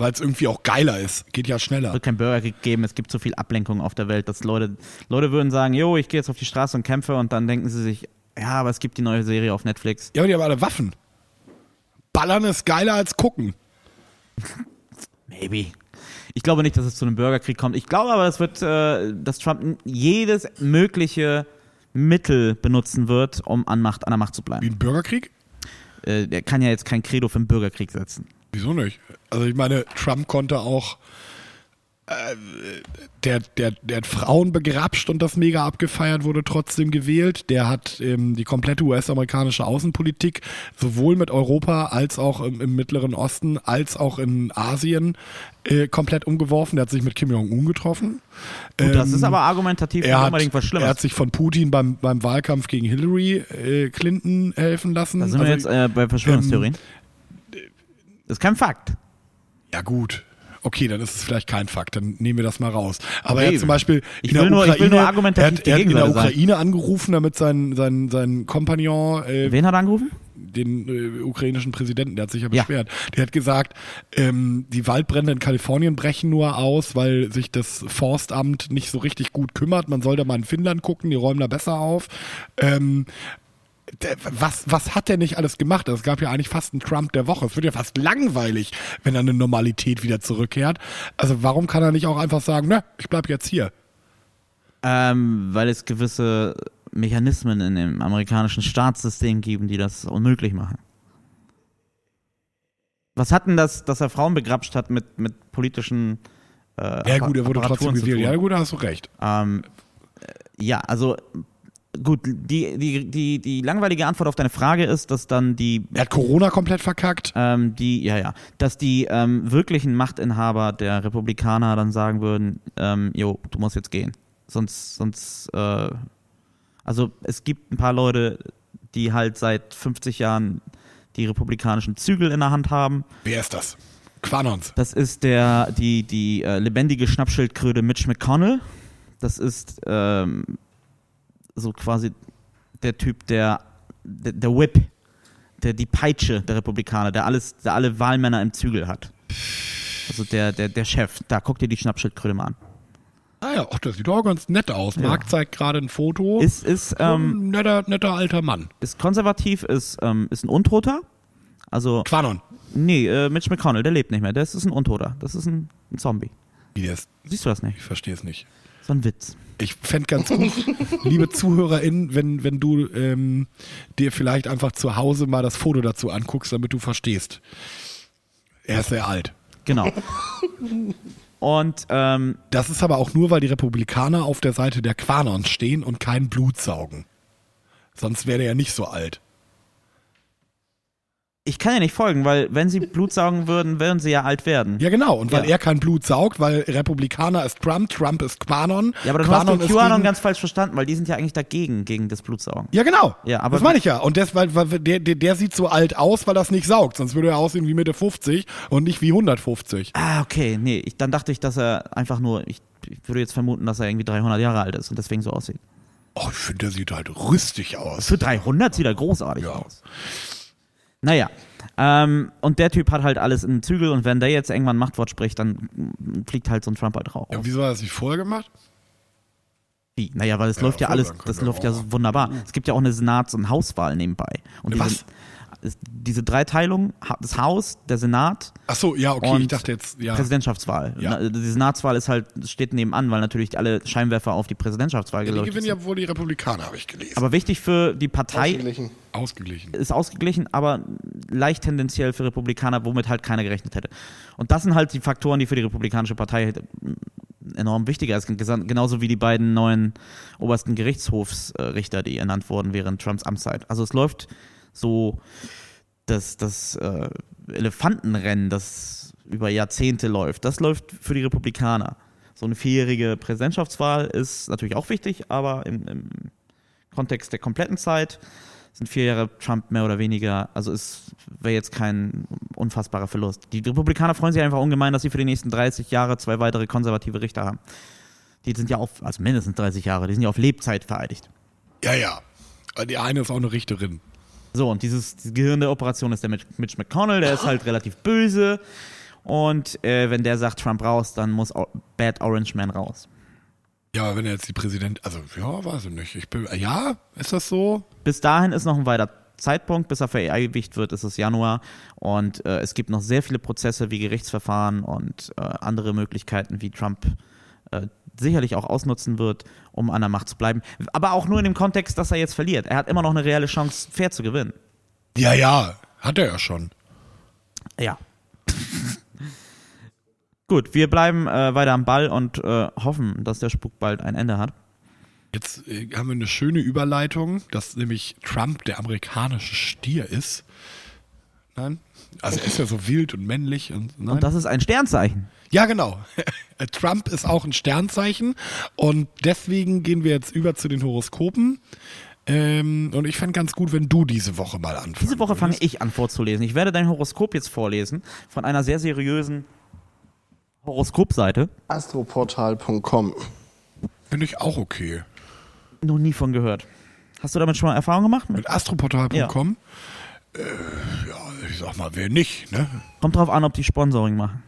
[SPEAKER 1] Weil es irgendwie auch geiler ist. Geht ja schneller.
[SPEAKER 2] wird kein Bürgerkrieg geben, es gibt so viel Ablenkung auf der Welt, dass Leute, Leute würden sagen, jo, ich gehe jetzt auf die Straße und kämpfe und dann denken sie sich, ja, aber es gibt die neue Serie auf Netflix.
[SPEAKER 1] Ja, aber die haben alle Waffen. Ballern ist geiler als gucken.
[SPEAKER 2] Maybe. Ich glaube nicht, dass es zu einem Bürgerkrieg kommt. Ich glaube aber, es wird, äh, dass Trump jedes mögliche Mittel benutzen wird, um an, Macht, an der Macht zu
[SPEAKER 1] Wie
[SPEAKER 2] bleiben.
[SPEAKER 1] ein Bürgerkrieg?
[SPEAKER 2] Äh, der kann ja jetzt kein Credo für einen Bürgerkrieg setzen.
[SPEAKER 1] Wieso nicht? Also ich meine, Trump konnte auch der, der, der hat Frauen begrapscht und das mega abgefeiert, wurde trotzdem gewählt. Der hat ähm, die komplette US-amerikanische Außenpolitik sowohl mit Europa als auch im, im Mittleren Osten als auch in Asien äh, komplett umgeworfen. Der hat sich mit Kim Jong-un getroffen.
[SPEAKER 2] Gut, das
[SPEAKER 1] Ähm,
[SPEAKER 2] ist aber argumentativ
[SPEAKER 1] er hat,
[SPEAKER 2] unbedingt was
[SPEAKER 1] er
[SPEAKER 2] Schlimmes.
[SPEAKER 1] hat sich von Putin beim, beim Wahlkampf gegen Hillary äh, Clinton helfen lassen.
[SPEAKER 2] Da sind wir
[SPEAKER 1] Also,
[SPEAKER 2] jetzt äh, bei Verschwörungstheorien.
[SPEAKER 1] ähm,
[SPEAKER 2] das ist kein Fakt.
[SPEAKER 1] Ja gut. Okay, dann ist es vielleicht kein Fakt, dann nehmen wir das mal raus. Aber er hat zum Beispiel
[SPEAKER 2] Ich
[SPEAKER 1] in der
[SPEAKER 2] will nur-
[SPEAKER 1] Ukraine, er hat, er hat in der
[SPEAKER 2] sein.
[SPEAKER 1] Ukraine angerufen, damit sein, sein, sein Kompagnon, äh,
[SPEAKER 2] Wen hat er angerufen?
[SPEAKER 1] den äh, ukrainischen Präsidenten, der hat sich ja
[SPEAKER 2] Ja.
[SPEAKER 1] beschwert. Der hat gesagt, ähm, die Waldbrände in Kalifornien brechen nur aus, weil sich das Forstamt nicht so richtig gut kümmert. Man soll da mal in Finnland gucken, die räumen da besser auf. Ähm, was, was hat der nicht alles gemacht? Es gab ja eigentlich fast einen Trump der Woche. Es wird ja fast langweilig, wenn er eine Normalität wieder zurückkehrt. Also warum kann er nicht auch einfach sagen, ne, ich bleib jetzt hier?
[SPEAKER 2] Ähm, weil es gewisse Mechanismen in dem amerikanischen Staatssystem geben, die das unmöglich machen. Was hat denn das, dass er Frauen begrapscht hat mit, mit politischen äh,
[SPEAKER 1] Ja gut, er wurde trotzdem gewählt. Ja gut, da hast du recht.
[SPEAKER 2] Ähm, äh, ja, also gut, die, die, die, die langweilige Antwort auf deine Frage ist, dass dann die
[SPEAKER 1] Er hat Corona komplett verkackt.
[SPEAKER 2] ähm, die, ja, ja, dass die ähm, wirklichen Machtinhaber der Republikaner dann sagen würden, ähm, jo, du musst jetzt gehen. Sonst, sonst, äh, also es gibt ein paar Leute, die halt seit 50 Jahren die republikanischen Zügel in der Hand haben.
[SPEAKER 1] Wer ist das? Quanons.
[SPEAKER 2] Das ist der, die, die äh, lebendige Schnappschildkröte Mitch McConnell. Das ist ähm, so quasi der Typ, der, der, der Whip, der die Peitsche der Republikaner, der alles, der alle Wahlmänner im Zügel hat. Also der, der, der Chef. Da guck dir die Schnappschildkröte mal an.
[SPEAKER 1] Ah ja, ach, das sieht auch ganz nett aus. Marc zeigt gerade ein Foto.
[SPEAKER 2] Ist, ist, ähm,
[SPEAKER 1] ein netter, netter alter Mann.
[SPEAKER 2] ist konservativ, ist, ähm, ist ein Untoter. Also,
[SPEAKER 1] Quanon.
[SPEAKER 2] nee, äh, Mitch McConnell, der lebt nicht mehr. Das ist ein Untoter. Das ist ein, ein Zombie.
[SPEAKER 1] Wie der ist.
[SPEAKER 2] Siehst du das nicht?
[SPEAKER 1] Ich verstehe es nicht.
[SPEAKER 2] So ein Witz.
[SPEAKER 1] Ich fände ganz gut, liebe ZuhörerInnen, wenn, wenn du ähm, dir vielleicht einfach zu Hause mal das Foto dazu anguckst, damit du verstehst. Er ist sehr alt.
[SPEAKER 2] Genau. Und ähm,
[SPEAKER 1] Das ist aber auch nur, weil die Republikaner auf der Seite der Quanons stehen und kein Blut saugen. Sonst wäre er ja nicht so alt.
[SPEAKER 2] Ich kann ja nicht folgen, weil wenn sie Blut saugen würden, würden sie ja alt werden.
[SPEAKER 1] Ja, genau. Und weil
[SPEAKER 2] Ja.
[SPEAKER 1] er kein Blut saugt, weil Republikaner ist Trump, Trump ist Quanon.
[SPEAKER 2] Ja, aber dann
[SPEAKER 1] Quanon
[SPEAKER 2] hast du QAnon ganz falsch verstanden, weil die sind ja eigentlich dagegen, gegen das Blutsaugen.
[SPEAKER 1] Ja, genau.
[SPEAKER 2] Ja, aber-
[SPEAKER 1] das meine ich ja. Und das, weil, weil der, der, der sieht so alt aus, weil das nicht saugt. Sonst würde er aussehen wie Mitte 50 und nicht wie 150.
[SPEAKER 2] Ah, okay, nee, ich, dann dachte ich, dass er einfach nur, ich, ich würde jetzt vermuten, dass er irgendwie 300 Jahre alt ist und deswegen so aussieht.
[SPEAKER 1] Oh, ich finde, der sieht halt rüstig aus.
[SPEAKER 2] Für 300 sieht er großartig
[SPEAKER 1] Ja.
[SPEAKER 2] aus. Naja, ähm, und der Typ hat halt alles im Zügel und wenn der jetzt irgendwann Machtwort spricht, dann fliegt halt so ein Trump halt raus.
[SPEAKER 1] Ja, wieso hat er das nicht vorher gemacht?
[SPEAKER 2] Wie? Naja, weil es
[SPEAKER 1] Ja,
[SPEAKER 2] läuft ja alles, das läuft ja wunderbar. Es gibt ja auch eine Senats- und Hauswahl nebenbei. Und
[SPEAKER 1] Was?
[SPEAKER 2] Diese, ist- diese Dreiteilung, das Haus, der Senat,
[SPEAKER 1] Ach so, ja, okay.
[SPEAKER 2] Und
[SPEAKER 1] ich dachte jetzt, ja.
[SPEAKER 2] Präsidentschaftswahl.
[SPEAKER 1] Ja.
[SPEAKER 2] Die Senatswahl ist halt, steht nebenan, weil natürlich alle Scheinwerfer auf die Präsidentschaftswahl
[SPEAKER 1] Die
[SPEAKER 2] geleuchtet
[SPEAKER 1] gewinnen
[SPEAKER 2] sind.
[SPEAKER 1] ja wohl die Republikaner, habe ich gelesen.
[SPEAKER 2] Aber wichtig für die Partei
[SPEAKER 3] Ausgeglichen.
[SPEAKER 1] Ausgeglichen.
[SPEAKER 2] ist ausgeglichen, aber leicht tendenziell für Republikaner, womit halt keiner gerechnet hätte. Und das sind halt die Faktoren, die für die Republikanische Partei enorm wichtiger sind. Gesa- Genauso wie die beiden neuen obersten Gerichtshofsrichter, die ernannt wurden während Trumps Amtszeit. Also es läuft so das, das äh, Elefantenrennen, das über Jahrzehnte läuft, das läuft für die Republikaner. So eine vierjährige Präsidentschaftswahl ist natürlich auch wichtig, aber im, im Kontext der kompletten Zeit sind vier Jahre Trump mehr oder weniger, also es wäre jetzt kein unfassbarer Verlust. Die Republikaner freuen sich einfach ungemein, dass sie für die nächsten 30 Jahre zwei weitere konservative Richter haben. Die sind ja auf, also mindestens 30 Jahre, die sind ja auf Lebzeit vereidigt.
[SPEAKER 1] Ja, ja. Die eine ist auch eine Richterin.
[SPEAKER 2] So, und dieses, Gehirn der Operation ist der Mitch, McConnell, der ist halt relativ böse. Und äh, wenn der sagt Trump raus, dann muss Bad Orange Man raus.
[SPEAKER 1] Ja, wenn er jetzt die Präsident, also ja, weiß ich nicht. Ich bin, ja, ist das so?
[SPEAKER 2] Bis dahin ist noch ein weiter Zeitpunkt, bis er vereidigt wird, ist es Januar. Und äh, es gibt noch sehr viele Prozesse wie Gerichtsverfahren und äh, andere Möglichkeiten, wie Trump äh, sicherlich auch ausnutzen wird, um an der Macht zu bleiben. Aber auch nur in dem Kontext, dass er jetzt verliert. Er hat immer noch eine reelle Chance, fair zu gewinnen.
[SPEAKER 1] Ja, ja, hat er ja schon.
[SPEAKER 2] Ja. Gut, wir bleiben äh, weiter am Ball und äh, hoffen, dass der Spuk bald ein Ende hat.
[SPEAKER 1] Jetzt äh, haben wir eine schöne Überleitung, dass nämlich Trump der amerikanische Stier ist. Nein? Also er ist ja so wild und männlich und nein.
[SPEAKER 2] Und das ist ein Sternzeichen.
[SPEAKER 1] ja, genau. Trump ist auch ein Sternzeichen und deswegen gehen wir jetzt über zu den Horoskopen. Ähm, und ich fände ganz gut, wenn du diese Woche mal anfängst.
[SPEAKER 2] Diese Woche fange ich an vorzulesen. Ich werde dein Horoskop jetzt vorlesen von einer sehr seriösen Horoskopseite.
[SPEAKER 3] Astroportal.com.
[SPEAKER 1] Finde ich auch okay.
[SPEAKER 2] Noch nie von gehört. Hast du damit schon mal Erfahrung gemacht?
[SPEAKER 1] Mit astroportal.com? Äh, ja, ich sag mal, wer nicht, ne?
[SPEAKER 2] Kommt drauf an, ob die Sponsoring machen.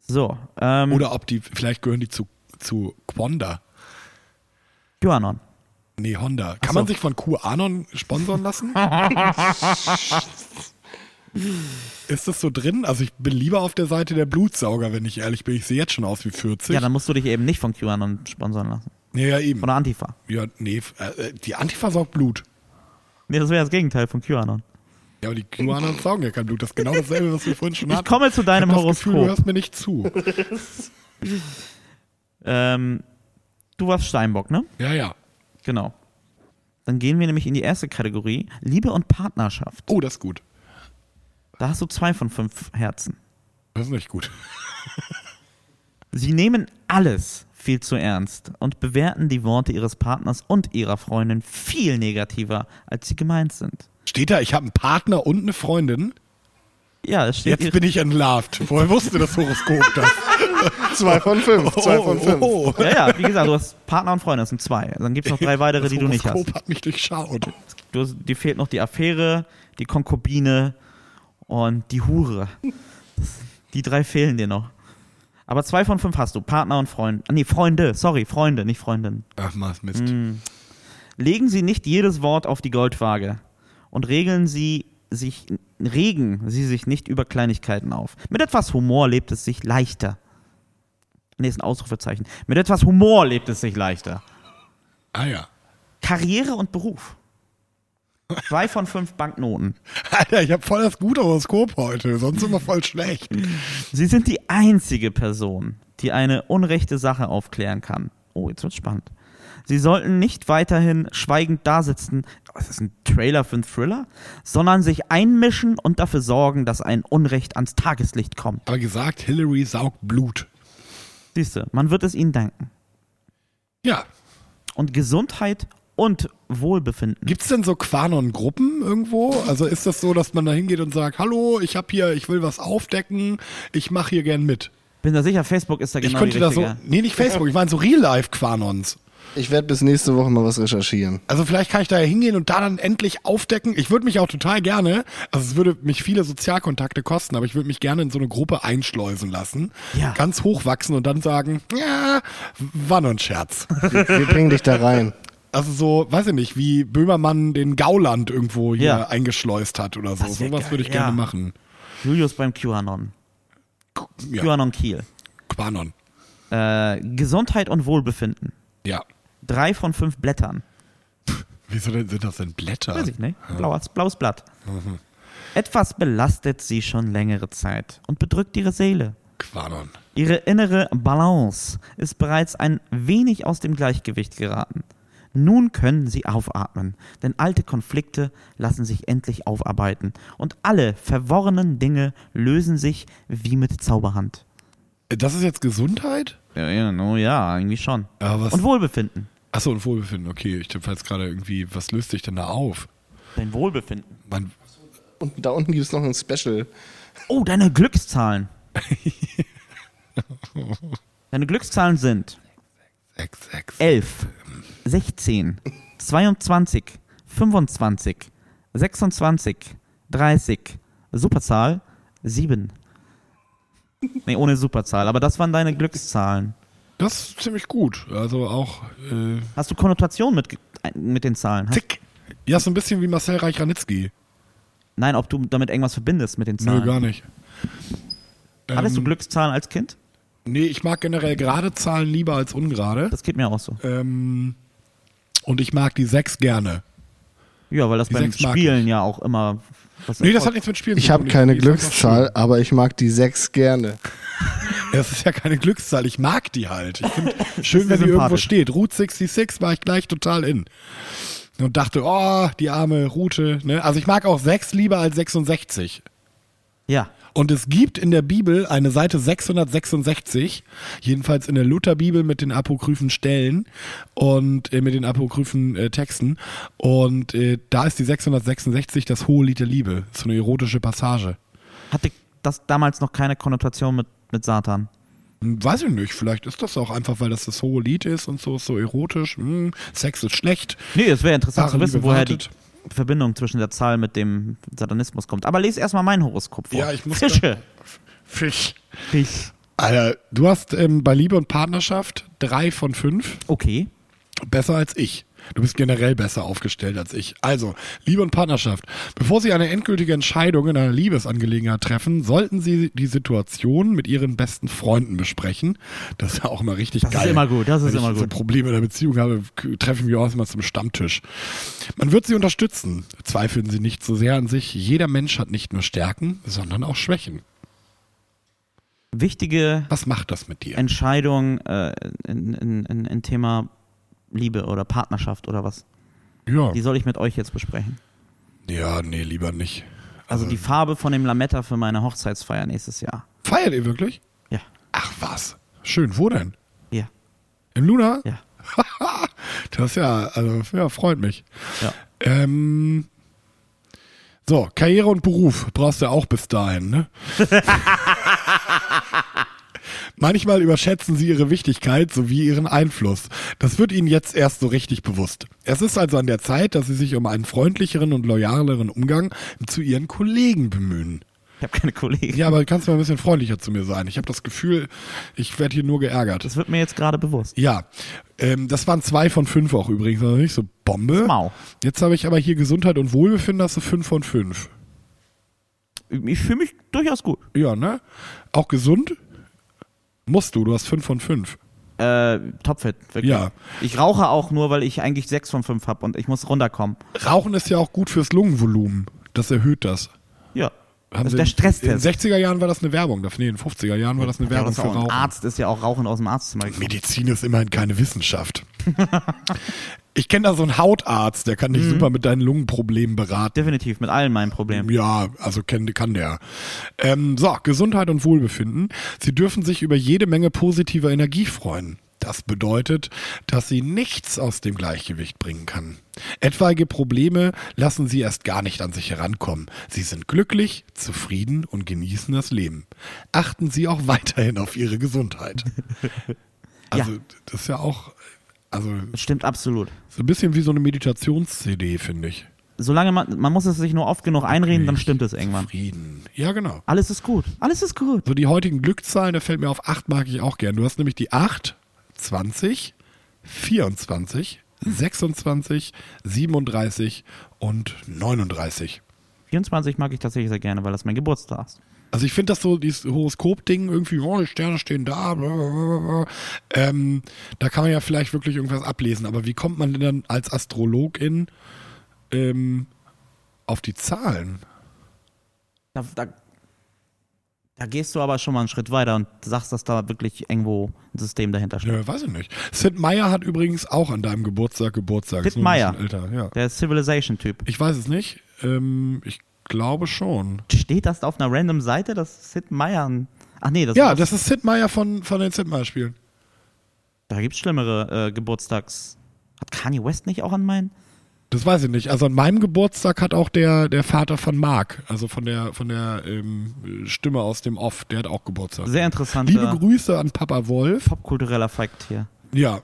[SPEAKER 2] So, ähm,
[SPEAKER 1] Oder ob die, vielleicht gehören die zu, zu Quanda.
[SPEAKER 2] QAnon.
[SPEAKER 1] Nee, Honda. Kann
[SPEAKER 2] so.
[SPEAKER 1] man sich von QAnon sponsern lassen? Ist das so drin? Also ich bin lieber auf der Seite der Blutsauger, wenn ich ehrlich bin. Ich sehe jetzt schon aus wie 40.
[SPEAKER 2] Ja, dann musst du dich eben nicht von QAnon sponsern lassen.
[SPEAKER 1] ja, ja, eben.
[SPEAKER 2] Von der Antifa.
[SPEAKER 1] Ja, nee, äh, die Antifa saugt Blut.
[SPEAKER 2] Nee, das wäre das Gegenteil von QAnon.
[SPEAKER 1] Ja, aber die QAnon saugen ja kein Blut. Das ist genau dasselbe, was wir vorhin schon
[SPEAKER 2] Ich
[SPEAKER 1] hatten.
[SPEAKER 2] komme zu deinem
[SPEAKER 1] ich das Gefühl, du
[SPEAKER 2] Horoskop.
[SPEAKER 1] hörst mir nicht zu.
[SPEAKER 2] Ähm, du warst Steinbock, ne?
[SPEAKER 1] Ja, ja.
[SPEAKER 2] Genau. Dann gehen wir nämlich in die erste Kategorie, Liebe und Partnerschaft.
[SPEAKER 1] Oh, das ist gut.
[SPEAKER 2] Da hast du zwei von fünf Herzen.
[SPEAKER 1] Das ist nicht gut.
[SPEAKER 2] Sie nehmen alles viel zu ernst und bewerten die Worte ihres Partners und ihrer Freundin viel negativer, als sie gemeint sind.
[SPEAKER 1] Steht da, ich habe einen Partner und eine Freundin.
[SPEAKER 2] Ja, es steht
[SPEAKER 1] Jetzt bin ich entlarvt. Woher wusste das Horoskop das?
[SPEAKER 3] Zwei von fünf. Zwei von fünf.
[SPEAKER 1] oh.
[SPEAKER 2] ja, ja, wie gesagt, du hast Partner und Freundin, das sind zwei. Dann gibt es noch drei weitere,
[SPEAKER 1] Das
[SPEAKER 2] die du nicht
[SPEAKER 1] Horoskop
[SPEAKER 2] hast.
[SPEAKER 1] hat mich durchschaut.
[SPEAKER 2] Du, hast- dir fehlt noch die Affäre, die Konkubine und die Hure. Die drei fehlen dir noch. Aber zwei von fünf hast du. Partner und Freund. Nee, Freunde. Sorry, Freunde, nicht Freundin.
[SPEAKER 1] Ach, Mist. Mist.
[SPEAKER 2] Mm. Legen Sie nicht jedes Wort auf die Goldwaage und regeln Sie sich, regen Sie sich nicht über Kleinigkeiten auf. Mit etwas Humor lebt es sich leichter. Nächsten Ausrufezeichen. Mit etwas Humor lebt es sich leichter.
[SPEAKER 1] Ah ja.
[SPEAKER 2] Karriere und Beruf. Zwei von fünf Banknoten.
[SPEAKER 1] Alter, ich habe voll das gute Horoskop heute. Sonst immer voll schlecht.
[SPEAKER 2] Sie sind die einzige Person, die eine unrechte Sache aufklären kann. Oh, jetzt wird's spannend. Sie sollten nicht weiterhin schweigend dasitzen, oh, ist das ein Trailer für einen Thriller? Sondern sich einmischen und dafür sorgen, dass ein Unrecht ans Tageslicht kommt.
[SPEAKER 1] Aber gesagt, Hillary saugt Blut.
[SPEAKER 2] Siehste, man wird es ihnen danken.
[SPEAKER 1] Ja.
[SPEAKER 2] Und Gesundheit und Wohlbefinden.
[SPEAKER 1] Gibt's denn so Quanon-Gruppen irgendwo? Also ist das so, dass man da hingeht und sagt, hallo, ich habe hier, ich will was aufdecken, ich mache hier gern mit.
[SPEAKER 2] Bin da sicher, Facebook ist da genau
[SPEAKER 1] ich könnte
[SPEAKER 2] die
[SPEAKER 1] da so, nee, nicht Facebook, ich meine so Real-Life-Quanons.
[SPEAKER 3] Ich werde bis nächste Woche mal was recherchieren.
[SPEAKER 1] Also vielleicht kann ich da hingehen und da dann endlich aufdecken. Ich würde mich auch total gerne, also es würde mich viele Sozialkontakte kosten, aber ich würde mich gerne in so eine Gruppe einschleusen lassen,
[SPEAKER 2] Ja.
[SPEAKER 1] ganz hochwachsen und dann sagen, ja, war nur ein Scherz.
[SPEAKER 3] Wir, wir bringen dich da rein.
[SPEAKER 1] Also so, weiß ich nicht, wie Böhmermann den Gauland irgendwo hier
[SPEAKER 2] Ja.
[SPEAKER 1] eingeschleust hat oder so. Sowas würde ich
[SPEAKER 2] ja.
[SPEAKER 1] gerne machen.
[SPEAKER 2] Julius beim QAnon.
[SPEAKER 1] Ja,
[SPEAKER 2] QAnon Kiel.
[SPEAKER 1] Quanon.
[SPEAKER 2] Äh, Gesundheit und Wohlbefinden.
[SPEAKER 1] Ja.
[SPEAKER 2] Drei von fünf Blättern.
[SPEAKER 1] Wieso denn, sind das denn Blätter?
[SPEAKER 2] Weiß ich nicht. Blaues, blaues Blatt. Etwas belastet sie schon längere Zeit und bedrückt ihre Seele.
[SPEAKER 1] Quanon.
[SPEAKER 2] Ihre innere Balance ist bereits ein wenig aus dem Gleichgewicht geraten. Nun können sie aufatmen, denn alte Konflikte lassen sich endlich aufarbeiten und alle verworrenen Dinge lösen sich wie mit Zauberhand.
[SPEAKER 1] Das ist jetzt Gesundheit?
[SPEAKER 2] Ja, ja, no, ja irgendwie schon.
[SPEAKER 1] Was?
[SPEAKER 2] Und Wohlbefinden.
[SPEAKER 1] Achso, und Wohlbefinden. Okay, ich tippe jetzt gerade irgendwie, was löst sich denn da auf?
[SPEAKER 2] Dein Wohlbefinden.
[SPEAKER 1] Man,
[SPEAKER 3] Und da unten gibt es noch ein Special.
[SPEAKER 2] Oh, deine Glückszahlen. deine Glückszahlen sind
[SPEAKER 1] 6, 6.
[SPEAKER 2] 11, 16, 22, 25, 26, 30, Superzahl 7. Nee, ohne Superzahl, aber das waren deine Glückszahlen.
[SPEAKER 1] Das ist ziemlich gut. Also auch äh,
[SPEAKER 2] Hast du Konnotation mit, mit den Zahlen?
[SPEAKER 1] Tick. Ja, so ein bisschen wie Marcel Reich-Ranitzky.
[SPEAKER 2] nein, ob du damit irgendwas verbindest mit den Zahlen.
[SPEAKER 1] Nö, gar nicht.
[SPEAKER 2] Hattest du
[SPEAKER 1] Ähm,
[SPEAKER 2] Glückszahlen als Kind?
[SPEAKER 1] Nee, ich mag generell gerade Zahlen lieber als ungerade.
[SPEAKER 2] Das geht mir auch so.
[SPEAKER 1] Ähm, und ich mag die 6 gerne.
[SPEAKER 2] Ja, weil das
[SPEAKER 1] die
[SPEAKER 2] beim Spielen ja auch immer. Was
[SPEAKER 1] Nee, das hat nichts mit Spielen
[SPEAKER 3] Ich
[SPEAKER 1] zu
[SPEAKER 3] habe
[SPEAKER 1] tun.
[SPEAKER 3] keine
[SPEAKER 1] Die ist einfach
[SPEAKER 3] Glückszahl, aber ich mag die sechs gerne.
[SPEAKER 1] Es ist ja keine Glückszahl, ich mag die halt. Ich finde schön, wenn die irgendwo steht. Route 66 war ich gleich total in. Und dachte, oh, die arme Route. Ne? Also ich mag auch 6 lieber als 66.
[SPEAKER 2] Ja.
[SPEAKER 1] Und es gibt in der Bibel eine Seite 666, jedenfalls in der Lutherbibel mit den apokryphen Stellen und äh, mit den apokryphen äh, Texten. Und äh, da ist die 666 das hohe Lied der Liebe. So eine erotische Passage.
[SPEAKER 2] Hatte das damals noch keine Konnotation mit, mit Satan?
[SPEAKER 1] Hm, Weiß ich nicht, vielleicht ist das auch einfach, weil das das hohe Lied ist und so ist so erotisch. Hm, Sex ist schlecht.
[SPEAKER 2] Nee, es wäre interessant
[SPEAKER 1] Wahre
[SPEAKER 2] zu wissen,
[SPEAKER 1] Liebe
[SPEAKER 2] woher
[SPEAKER 1] wartet.
[SPEAKER 2] die Verbindung zwischen der Zahl mit dem Satanismus kommt. Aber lese erstmal mein Horoskop vor.
[SPEAKER 1] Ja, ich muss
[SPEAKER 2] Fische.
[SPEAKER 1] Fisch.
[SPEAKER 2] Fisch.
[SPEAKER 1] Alter, du hast ähm, bei Liebe und Partnerschaft drei von fünf.
[SPEAKER 2] Okay.
[SPEAKER 1] Besser als ich. Du bist generell besser aufgestellt als ich. Also, Liebe und Partnerschaft. Bevor Sie eine endgültige Entscheidung in einer Liebesangelegenheit treffen, sollten Sie die Situation mit Ihren besten Freunden besprechen. Das ist ja auch immer richtig
[SPEAKER 2] Das ist
[SPEAKER 1] geil.
[SPEAKER 2] immer gut, das ist
[SPEAKER 1] Wenn
[SPEAKER 2] immer
[SPEAKER 1] ich so
[SPEAKER 2] gut.
[SPEAKER 1] Probleme in der Beziehung habe, k- treffe ich mich auch erstmal zum Stammtisch. Man wird Sie unterstützen. Zweifeln Sie nicht so sehr an sich. Jeder Mensch hat nicht nur Stärken, sondern auch Schwächen.
[SPEAKER 2] Wichtige
[SPEAKER 1] Was macht das mit dir?
[SPEAKER 2] Entscheidung äh, in, in, in, in Thema Liebe oder Partnerschaft oder was?
[SPEAKER 1] Ja.
[SPEAKER 2] Die soll ich mit euch jetzt besprechen.
[SPEAKER 1] Ja, nee, lieber nicht.
[SPEAKER 2] Also die Farbe von dem Lametta für meine Hochzeitsfeier nächstes Jahr.
[SPEAKER 1] Feiert ihr wirklich?
[SPEAKER 2] Ja.
[SPEAKER 1] Ach was. Schön. Wo denn?
[SPEAKER 2] Ja.
[SPEAKER 1] Im Luna?
[SPEAKER 2] Ja.
[SPEAKER 1] Das ja, also, ja, freut mich.
[SPEAKER 2] Ja.
[SPEAKER 1] Ähm, so, Karriere und Beruf brauchst du auch bis dahin, ne? Manchmal überschätzen sie ihre Wichtigkeit sowie ihren Einfluss. Das wird ihnen jetzt erst so richtig bewusst. Es ist also an der Zeit, dass sie sich um einen freundlicheren und loyaleren Umgang zu ihren Kollegen bemühen.
[SPEAKER 2] Ich habe keine Kollegen.
[SPEAKER 1] Ja, aber kannst du mal ein bisschen freundlicher zu mir sein? Ich habe das Gefühl, ich werde hier nur geärgert.
[SPEAKER 2] Das wird mir jetzt gerade bewusst.
[SPEAKER 1] Ja, ähm, das waren zwei von fünf auch übrigens, also nicht so Bombe.
[SPEAKER 2] Mau.
[SPEAKER 1] Jetzt habe ich aber hier Gesundheit und Wohlbefinden, hast du fünf von fünf.
[SPEAKER 2] Ich fühle mich durchaus gut.
[SPEAKER 1] Ja, ne? Auch gesund? Musst du, du hast fünf von fünf.
[SPEAKER 2] Äh, topfit, wirklich.
[SPEAKER 1] Ja.
[SPEAKER 2] Ich rauche auch nur, weil ich eigentlich sechs von fünf habe und ich muss runterkommen.
[SPEAKER 1] Rauchen ist ja auch gut fürs Lungenvolumen. Das erhöht das.
[SPEAKER 2] Ja.
[SPEAKER 1] Haben
[SPEAKER 2] das ist der
[SPEAKER 1] In
[SPEAKER 2] Stresstest.
[SPEAKER 1] den 60er Jahren war das eine Werbung. Nee, in den 50er Jahren war das eine
[SPEAKER 2] Ja,
[SPEAKER 1] Werbung
[SPEAKER 2] das
[SPEAKER 1] für Rauchen.
[SPEAKER 2] Arzt ist ja auch Rauchen aus dem Arztzimmer.
[SPEAKER 1] Medizin ist immerhin keine Wissenschaft. Ich kenne da so einen Hautarzt, der kann dich
[SPEAKER 2] Mhm.
[SPEAKER 1] super mit deinen Lungenproblemen beraten.
[SPEAKER 2] Definitiv, mit allen meinen Problemen.
[SPEAKER 1] Ja, also kann, kann der. Ähm, so, Gesundheit und Wohlbefinden. Sie dürfen sich über jede Menge positiver Energie freuen. Das bedeutet, dass sie nichts aus dem Gleichgewicht bringen kann. Etwaige Probleme lassen sie erst gar nicht an sich herankommen. Sie sind glücklich, zufrieden und genießen das Leben. Achten Sie auch weiterhin auf Ihre Gesundheit. Also, das ist ja auch, also,
[SPEAKER 2] Das stimmt absolut.
[SPEAKER 1] so ein bisschen wie so eine Meditations-CD, finde ich.
[SPEAKER 2] Solange man, man muss es sich nur oft genug einreden, dann stimmt es irgendwann.
[SPEAKER 1] Frieden. Ja, genau.
[SPEAKER 2] Alles ist gut. Alles ist gut.
[SPEAKER 1] So die heutigen Glückszahlen, da fällt mir auf 8 mag ich auch gern. Du hast nämlich die 8, 20, 24, 26, 37 und 39.
[SPEAKER 2] 24 mag ich tatsächlich sehr gerne, weil das mein Geburtstag ist.
[SPEAKER 1] Also ich finde das so, dieses Horoskop-Ding irgendwie, oh, die Sterne stehen da, blablabla. ähm, da kann man ja vielleicht wirklich irgendwas ablesen. Aber wie kommt man denn dann als Astrologin ähm, auf die Zahlen?
[SPEAKER 2] Da, da, da gehst du aber schon mal einen Schritt weiter und sagst, dass da wirklich irgendwo ein System dahinter steht.
[SPEAKER 1] Ja, weiß ich nicht. Sid Meier hat übrigens auch an deinem Geburtstag Geburtstag.
[SPEAKER 2] Sid Meier.
[SPEAKER 1] ja.
[SPEAKER 2] Der Civilization-Typ.
[SPEAKER 1] Ich weiß es nicht. Ähm, ich glaube schon.
[SPEAKER 2] Steht das auf einer random Seite, dass Sid Meier. Ach nee, das
[SPEAKER 1] Ja,
[SPEAKER 2] ist
[SPEAKER 1] das ist Sid Meier von, von den Sid Meier-Spielen.
[SPEAKER 2] Da gibt's schlimmere äh, Geburtstags. Hat Kanye West nicht auch an meinen?
[SPEAKER 1] Das weiß ich nicht. Also an meinem Geburtstag hat auch der, der Vater von Mark, also von der, von der ähm, Stimme aus dem Off, der hat auch Geburtstag.
[SPEAKER 2] Sehr interessanter
[SPEAKER 1] Liebe Grüße an Papa Wolf.
[SPEAKER 2] popkultureller Fakt hier.
[SPEAKER 1] Ja,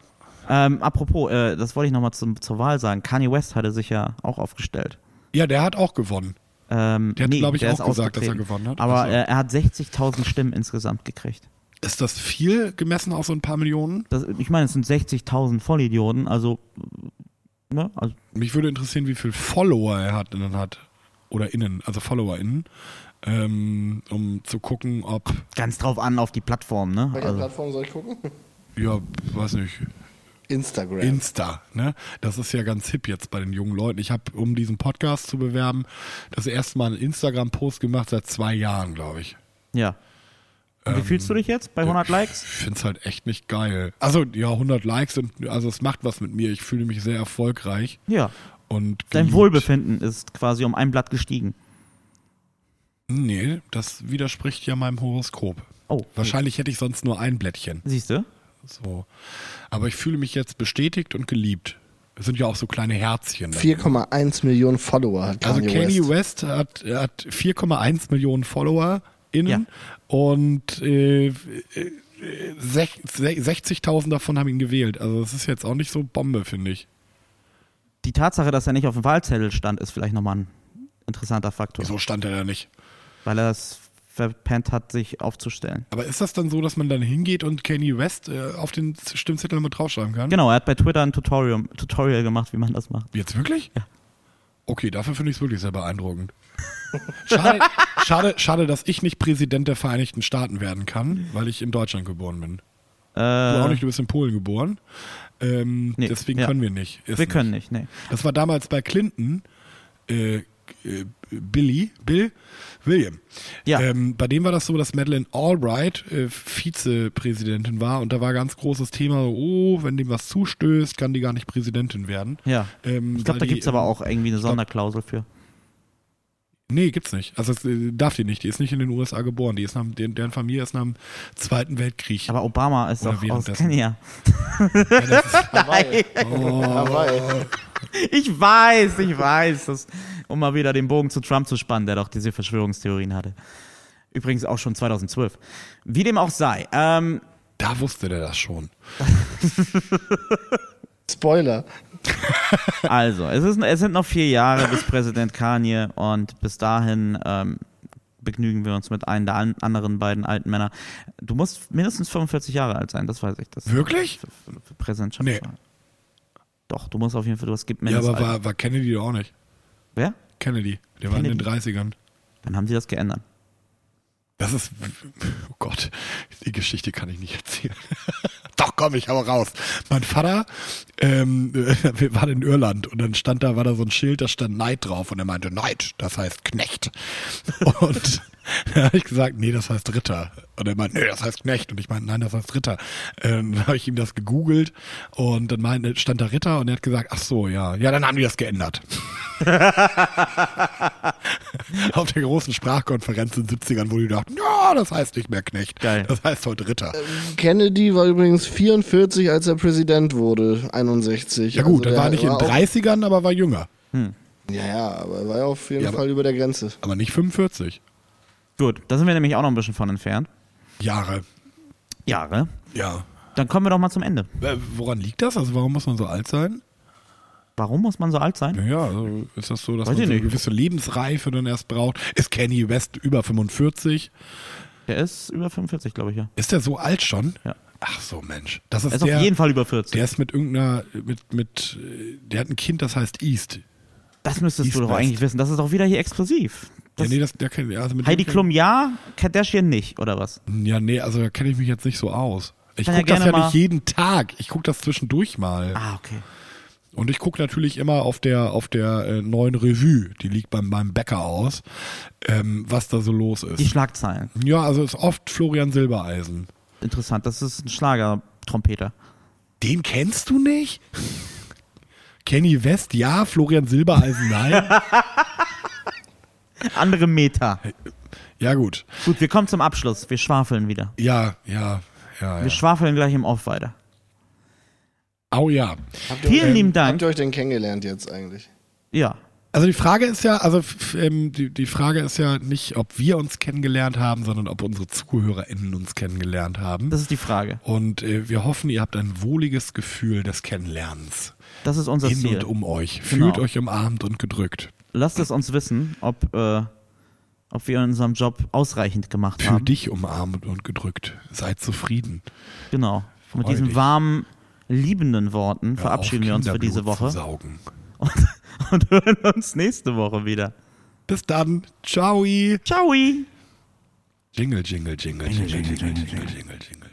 [SPEAKER 2] Ähm, apropos, äh, das wollte ich nochmal zur Wahl sagen. Kanye West hatte sich ja auch aufgestellt.
[SPEAKER 1] ja, der hat auch gewonnen.
[SPEAKER 2] Ähm,
[SPEAKER 1] Der hat,
[SPEAKER 2] nee,
[SPEAKER 1] glaub ich, auch gesagt, dass er gewonnen hat.
[SPEAKER 2] Aber
[SPEAKER 1] Ach so.
[SPEAKER 2] äh, er hat 60.000 Stimmen insgesamt gekriegt.
[SPEAKER 1] Ist das viel gemessen auf so ein paar Millionen?
[SPEAKER 2] Das, ich meine, es sind 60.000 Vollidioten, also, ne, also
[SPEAKER 1] Mich würde interessieren, wie viel Follower er hat, innen hat. Oder innen, also FollowerInnen. Ähm, um zu gucken, ob,
[SPEAKER 2] ganz drauf an auf die Plattform, ne?
[SPEAKER 3] Welche
[SPEAKER 2] Also,
[SPEAKER 3] Plattform soll ich gucken?
[SPEAKER 1] ja, weiß nicht,
[SPEAKER 3] Instagram.
[SPEAKER 1] Insta, ne? Das ist ja ganz hip jetzt bei den jungen Leuten. Ich habe, um diesen Podcast zu bewerben, das erste Mal einen Instagram-Post gemacht seit zwei Jahren, glaube ich.
[SPEAKER 2] ja. Und wie fühlst du dich jetzt bei 100 Likes?
[SPEAKER 1] Ich finde es halt echt nicht geil. Also ja, 100 Likes sind, also es macht was mit mir. Ich fühle mich sehr erfolgreich
[SPEAKER 2] Ja.
[SPEAKER 1] und
[SPEAKER 2] Dein
[SPEAKER 1] geliebt.
[SPEAKER 2] Wohlbefinden ist quasi um ein Blatt gestiegen.
[SPEAKER 1] Nee, das widerspricht ja meinem Horoskop.
[SPEAKER 2] Oh.
[SPEAKER 1] Wahrscheinlich hätte ich sonst nur ein Blättchen.
[SPEAKER 2] Siehst du?
[SPEAKER 1] So. Aber ich fühle mich jetzt bestätigt und geliebt. Es sind ja auch so kleine Herzchen.
[SPEAKER 3] 4,1 Millionen Follower hat
[SPEAKER 1] Also
[SPEAKER 3] Kanye
[SPEAKER 1] Kanye
[SPEAKER 3] West.
[SPEAKER 1] West, hat, hat 4,1 Millionen Follower innen
[SPEAKER 2] Ja.
[SPEAKER 1] und äh, äh, sech- sech- 60.000 davon haben ihn gewählt. Also das ist jetzt auch nicht so Bombe, finde ich.
[SPEAKER 2] Die Tatsache, dass er nicht auf dem Wahlzettel stand, ist vielleicht nochmal ein interessanter Faktor.
[SPEAKER 1] Wieso stand er da nicht?
[SPEAKER 2] Weil er es verpennt hat, sich aufzustellen.
[SPEAKER 1] Aber ist das dann so, dass man dann hingeht und Kanye West äh, auf den Stimmzettel mit draufschreiben kann?
[SPEAKER 2] Genau, er hat bei Twitter ein Tutorial, Tutorial gemacht, wie man das macht.
[SPEAKER 1] Jetzt wirklich? Ja. Okay, dafür finde ich es wirklich sehr beeindruckend. Schade, schade, schade, dass ich nicht Präsident der Vereinigten Staaten werden kann, weil ich in Deutschland geboren bin. Du auch
[SPEAKER 2] Äh,
[SPEAKER 1] nicht, du bist in Polen geboren. Ähm,
[SPEAKER 2] Nee,
[SPEAKER 1] deswegen
[SPEAKER 2] ja.
[SPEAKER 1] können wir nicht.
[SPEAKER 2] Wir
[SPEAKER 1] nicht.
[SPEAKER 2] können nicht, nee.
[SPEAKER 1] Das war damals bei Clinton, äh, äh, Billy, Bill, William.
[SPEAKER 2] Ja.
[SPEAKER 1] Ähm, bei dem war das so, dass Madeleine Albright äh, Vizepräsidentin war und da war ganz großes Thema, oh, wenn dem was zustößt, kann die gar nicht Präsidentin werden.
[SPEAKER 2] Ja.
[SPEAKER 1] Ähm,
[SPEAKER 2] Ich glaube, da gibt es aber
[SPEAKER 1] ähm,
[SPEAKER 2] auch irgendwie eine
[SPEAKER 1] glaub-
[SPEAKER 2] Sonderklausel für.
[SPEAKER 1] Nee, gibt's nicht. Also es, äh, darf die nicht. Die ist nicht in den USA geboren. Die ist nach, deren, deren Familie ist nach dem Zweiten Weltkrieg.
[SPEAKER 2] Aber Obama ist
[SPEAKER 1] Oder
[SPEAKER 2] doch aus
[SPEAKER 1] währenddessen.
[SPEAKER 2] Kenia.
[SPEAKER 1] Ja, das ist,
[SPEAKER 3] Hawaii.
[SPEAKER 1] Oh.
[SPEAKER 3] Hawaii.
[SPEAKER 2] Ich weiß, ich weiß. Das, um mal wieder den Bogen zu Trump zu spannen, der doch diese Verschwörungstheorien hatte. Übrigens auch schon 2012. Wie dem auch sei. Ähm,
[SPEAKER 1] da wusste der das schon.
[SPEAKER 3] Spoiler.
[SPEAKER 2] also, es, ist, es sind noch vier Jahre bis Präsident Kanye und bis dahin ähm, begnügen wir uns mit einem der an, anderen beiden alten Männer. Du musst mindestens 45 Jahre alt sein, das weiß ich. Das
[SPEAKER 1] Wirklich?
[SPEAKER 2] Für, für, für Präsidentschaft.
[SPEAKER 1] Nee.
[SPEAKER 2] Doch, du musst auf jeden Fall, du hast gibt
[SPEAKER 1] Ja, aber war, war Kennedy doch auch nicht.
[SPEAKER 2] Wer?
[SPEAKER 1] Kennedy. Der war in den
[SPEAKER 2] Kennedy.
[SPEAKER 1] 30ern.
[SPEAKER 2] Dann haben sie das geändert.
[SPEAKER 1] Das ist, oh Gott, die Geschichte kann ich nicht erzählen. Doch, komm, ich hau raus. Mein Vater, ähm, wir waren in Irland und dann stand da, war da so ein Schild, da stand Neid drauf und er meinte, Neid, das heißt Knecht. Und da habe ich gesagt, nee, das heißt Ritter. Und er meinte, nee, das heißt Knecht. Und ich meinte, nein, das heißt Ritter. Ähm, dann habe ich ihm das gegoogelt und dann meinte, stand da Ritter und er hat gesagt, ach so, ja, ja, dann haben die das geändert. Auf der großen Sprachkonferenz in den 70ern, wo die dachten, ja, das heißt nicht mehr Knecht.
[SPEAKER 2] Geil.
[SPEAKER 1] Das heißt heute Ritter.
[SPEAKER 3] Kennedy war übrigens 44, als er Präsident wurde. 61.
[SPEAKER 1] ja gut,
[SPEAKER 3] Also
[SPEAKER 1] er war nicht in den
[SPEAKER 3] auch-
[SPEAKER 1] 30ern, aber war jünger.
[SPEAKER 3] Ja, ja, aber er war ja auf jeden
[SPEAKER 1] Ja, aber-
[SPEAKER 3] Fall über der Grenze.
[SPEAKER 1] Aber nicht 45
[SPEAKER 2] Gut, da sind wir nämlich auch noch ein bisschen von entfernt.
[SPEAKER 1] Jahre.
[SPEAKER 2] Jahre.
[SPEAKER 1] Ja.
[SPEAKER 2] Dann kommen wir doch mal zum Ende.
[SPEAKER 1] Äh, Woran liegt das? Also warum muss man so alt sein?
[SPEAKER 2] Warum muss man so alt sein?
[SPEAKER 1] Naja, also ist das so, dass
[SPEAKER 2] Weiß
[SPEAKER 1] man so eine gewisse Lebensreife dann erst braucht? Ist Kanye West über 45?
[SPEAKER 2] Der ist über 45, glaube ich, ja.
[SPEAKER 1] Ist der so alt schon?
[SPEAKER 2] Ja.
[SPEAKER 1] Ach so, Mensch. Das ist,
[SPEAKER 2] Er ist
[SPEAKER 1] der,
[SPEAKER 2] auf jeden Fall über 40.
[SPEAKER 1] der ist mit irgendeiner, mit, mit, der hat ein Kind, das heißt East.
[SPEAKER 2] das müsstest
[SPEAKER 1] East
[SPEAKER 2] du doch
[SPEAKER 1] West.
[SPEAKER 2] eigentlich wissen. Das ist doch wieder hier exklusiv. Das
[SPEAKER 1] ja, nee, das, der kennt, also
[SPEAKER 2] Heidi Klum ja, Kardashian nicht, oder was?
[SPEAKER 1] Ja, nee, also da kenne ich mich jetzt nicht so aus. Ich
[SPEAKER 2] Kann ja
[SPEAKER 1] gucke das ja
[SPEAKER 2] mal-
[SPEAKER 1] nicht jeden Tag. Ich gucke das zwischendurch mal.
[SPEAKER 2] Ah, okay.
[SPEAKER 1] Und ich gucke natürlich immer auf der auf der äh, neuen Revue, die liegt beim, beim Bäcker aus, ähm, was da so los ist.
[SPEAKER 2] Die Schlagzeilen.
[SPEAKER 1] ja, also ist oft Florian Silbereisen.
[SPEAKER 2] Interessant. Das ist ein Schlagertrompeter.
[SPEAKER 1] Den kennst du nicht? Kenny West, ja, Florian Silbereisen, nein.
[SPEAKER 2] Andere Meta.
[SPEAKER 1] ja, gut.
[SPEAKER 2] Gut, wir kommen zum Abschluss. Wir schwafeln wieder.
[SPEAKER 1] Ja, ja, ja.
[SPEAKER 2] Wir
[SPEAKER 1] ja.
[SPEAKER 2] schwafeln gleich im Off weiter.
[SPEAKER 1] Au ja.
[SPEAKER 3] Habt ihr,
[SPEAKER 2] Vielen
[SPEAKER 3] euch,
[SPEAKER 2] lieben Dank.
[SPEAKER 3] habt ihr euch denn kennengelernt jetzt eigentlich?
[SPEAKER 2] Ja.
[SPEAKER 1] Also die Frage ist ja, also ähm, die, die Frage ist ja nicht, ob wir uns kennengelernt haben, sondern ob unsere ZuhörerInnen uns kennengelernt haben.
[SPEAKER 2] Das ist die Frage.
[SPEAKER 1] Und äh, wir hoffen, ihr habt ein wohliges Gefühl des Kennenlernens.
[SPEAKER 2] Das ist unser
[SPEAKER 1] In
[SPEAKER 2] Ziel.
[SPEAKER 1] und um euch.
[SPEAKER 2] Genau.
[SPEAKER 1] Fühlt euch umarmt und gedrückt.
[SPEAKER 2] Lasst es uns wissen, ob, äh, ob wir unserem Job ausreichend gemacht
[SPEAKER 1] Fühlt
[SPEAKER 2] haben.
[SPEAKER 1] dich umarmt und gedrückt. Seid zufrieden.
[SPEAKER 2] Genau. Mit
[SPEAKER 1] Freu
[SPEAKER 2] diesen
[SPEAKER 1] dich.
[SPEAKER 2] warmen, liebenden Worten verabschieden wir uns für diese Woche. Und, und hören uns nächste Woche wieder.
[SPEAKER 1] Bis dann. Ciao.
[SPEAKER 2] Ciao.
[SPEAKER 1] Jingle, Jingle, jingle, jingle, jingle, jingle, jingle, jingle, jingle. jingle.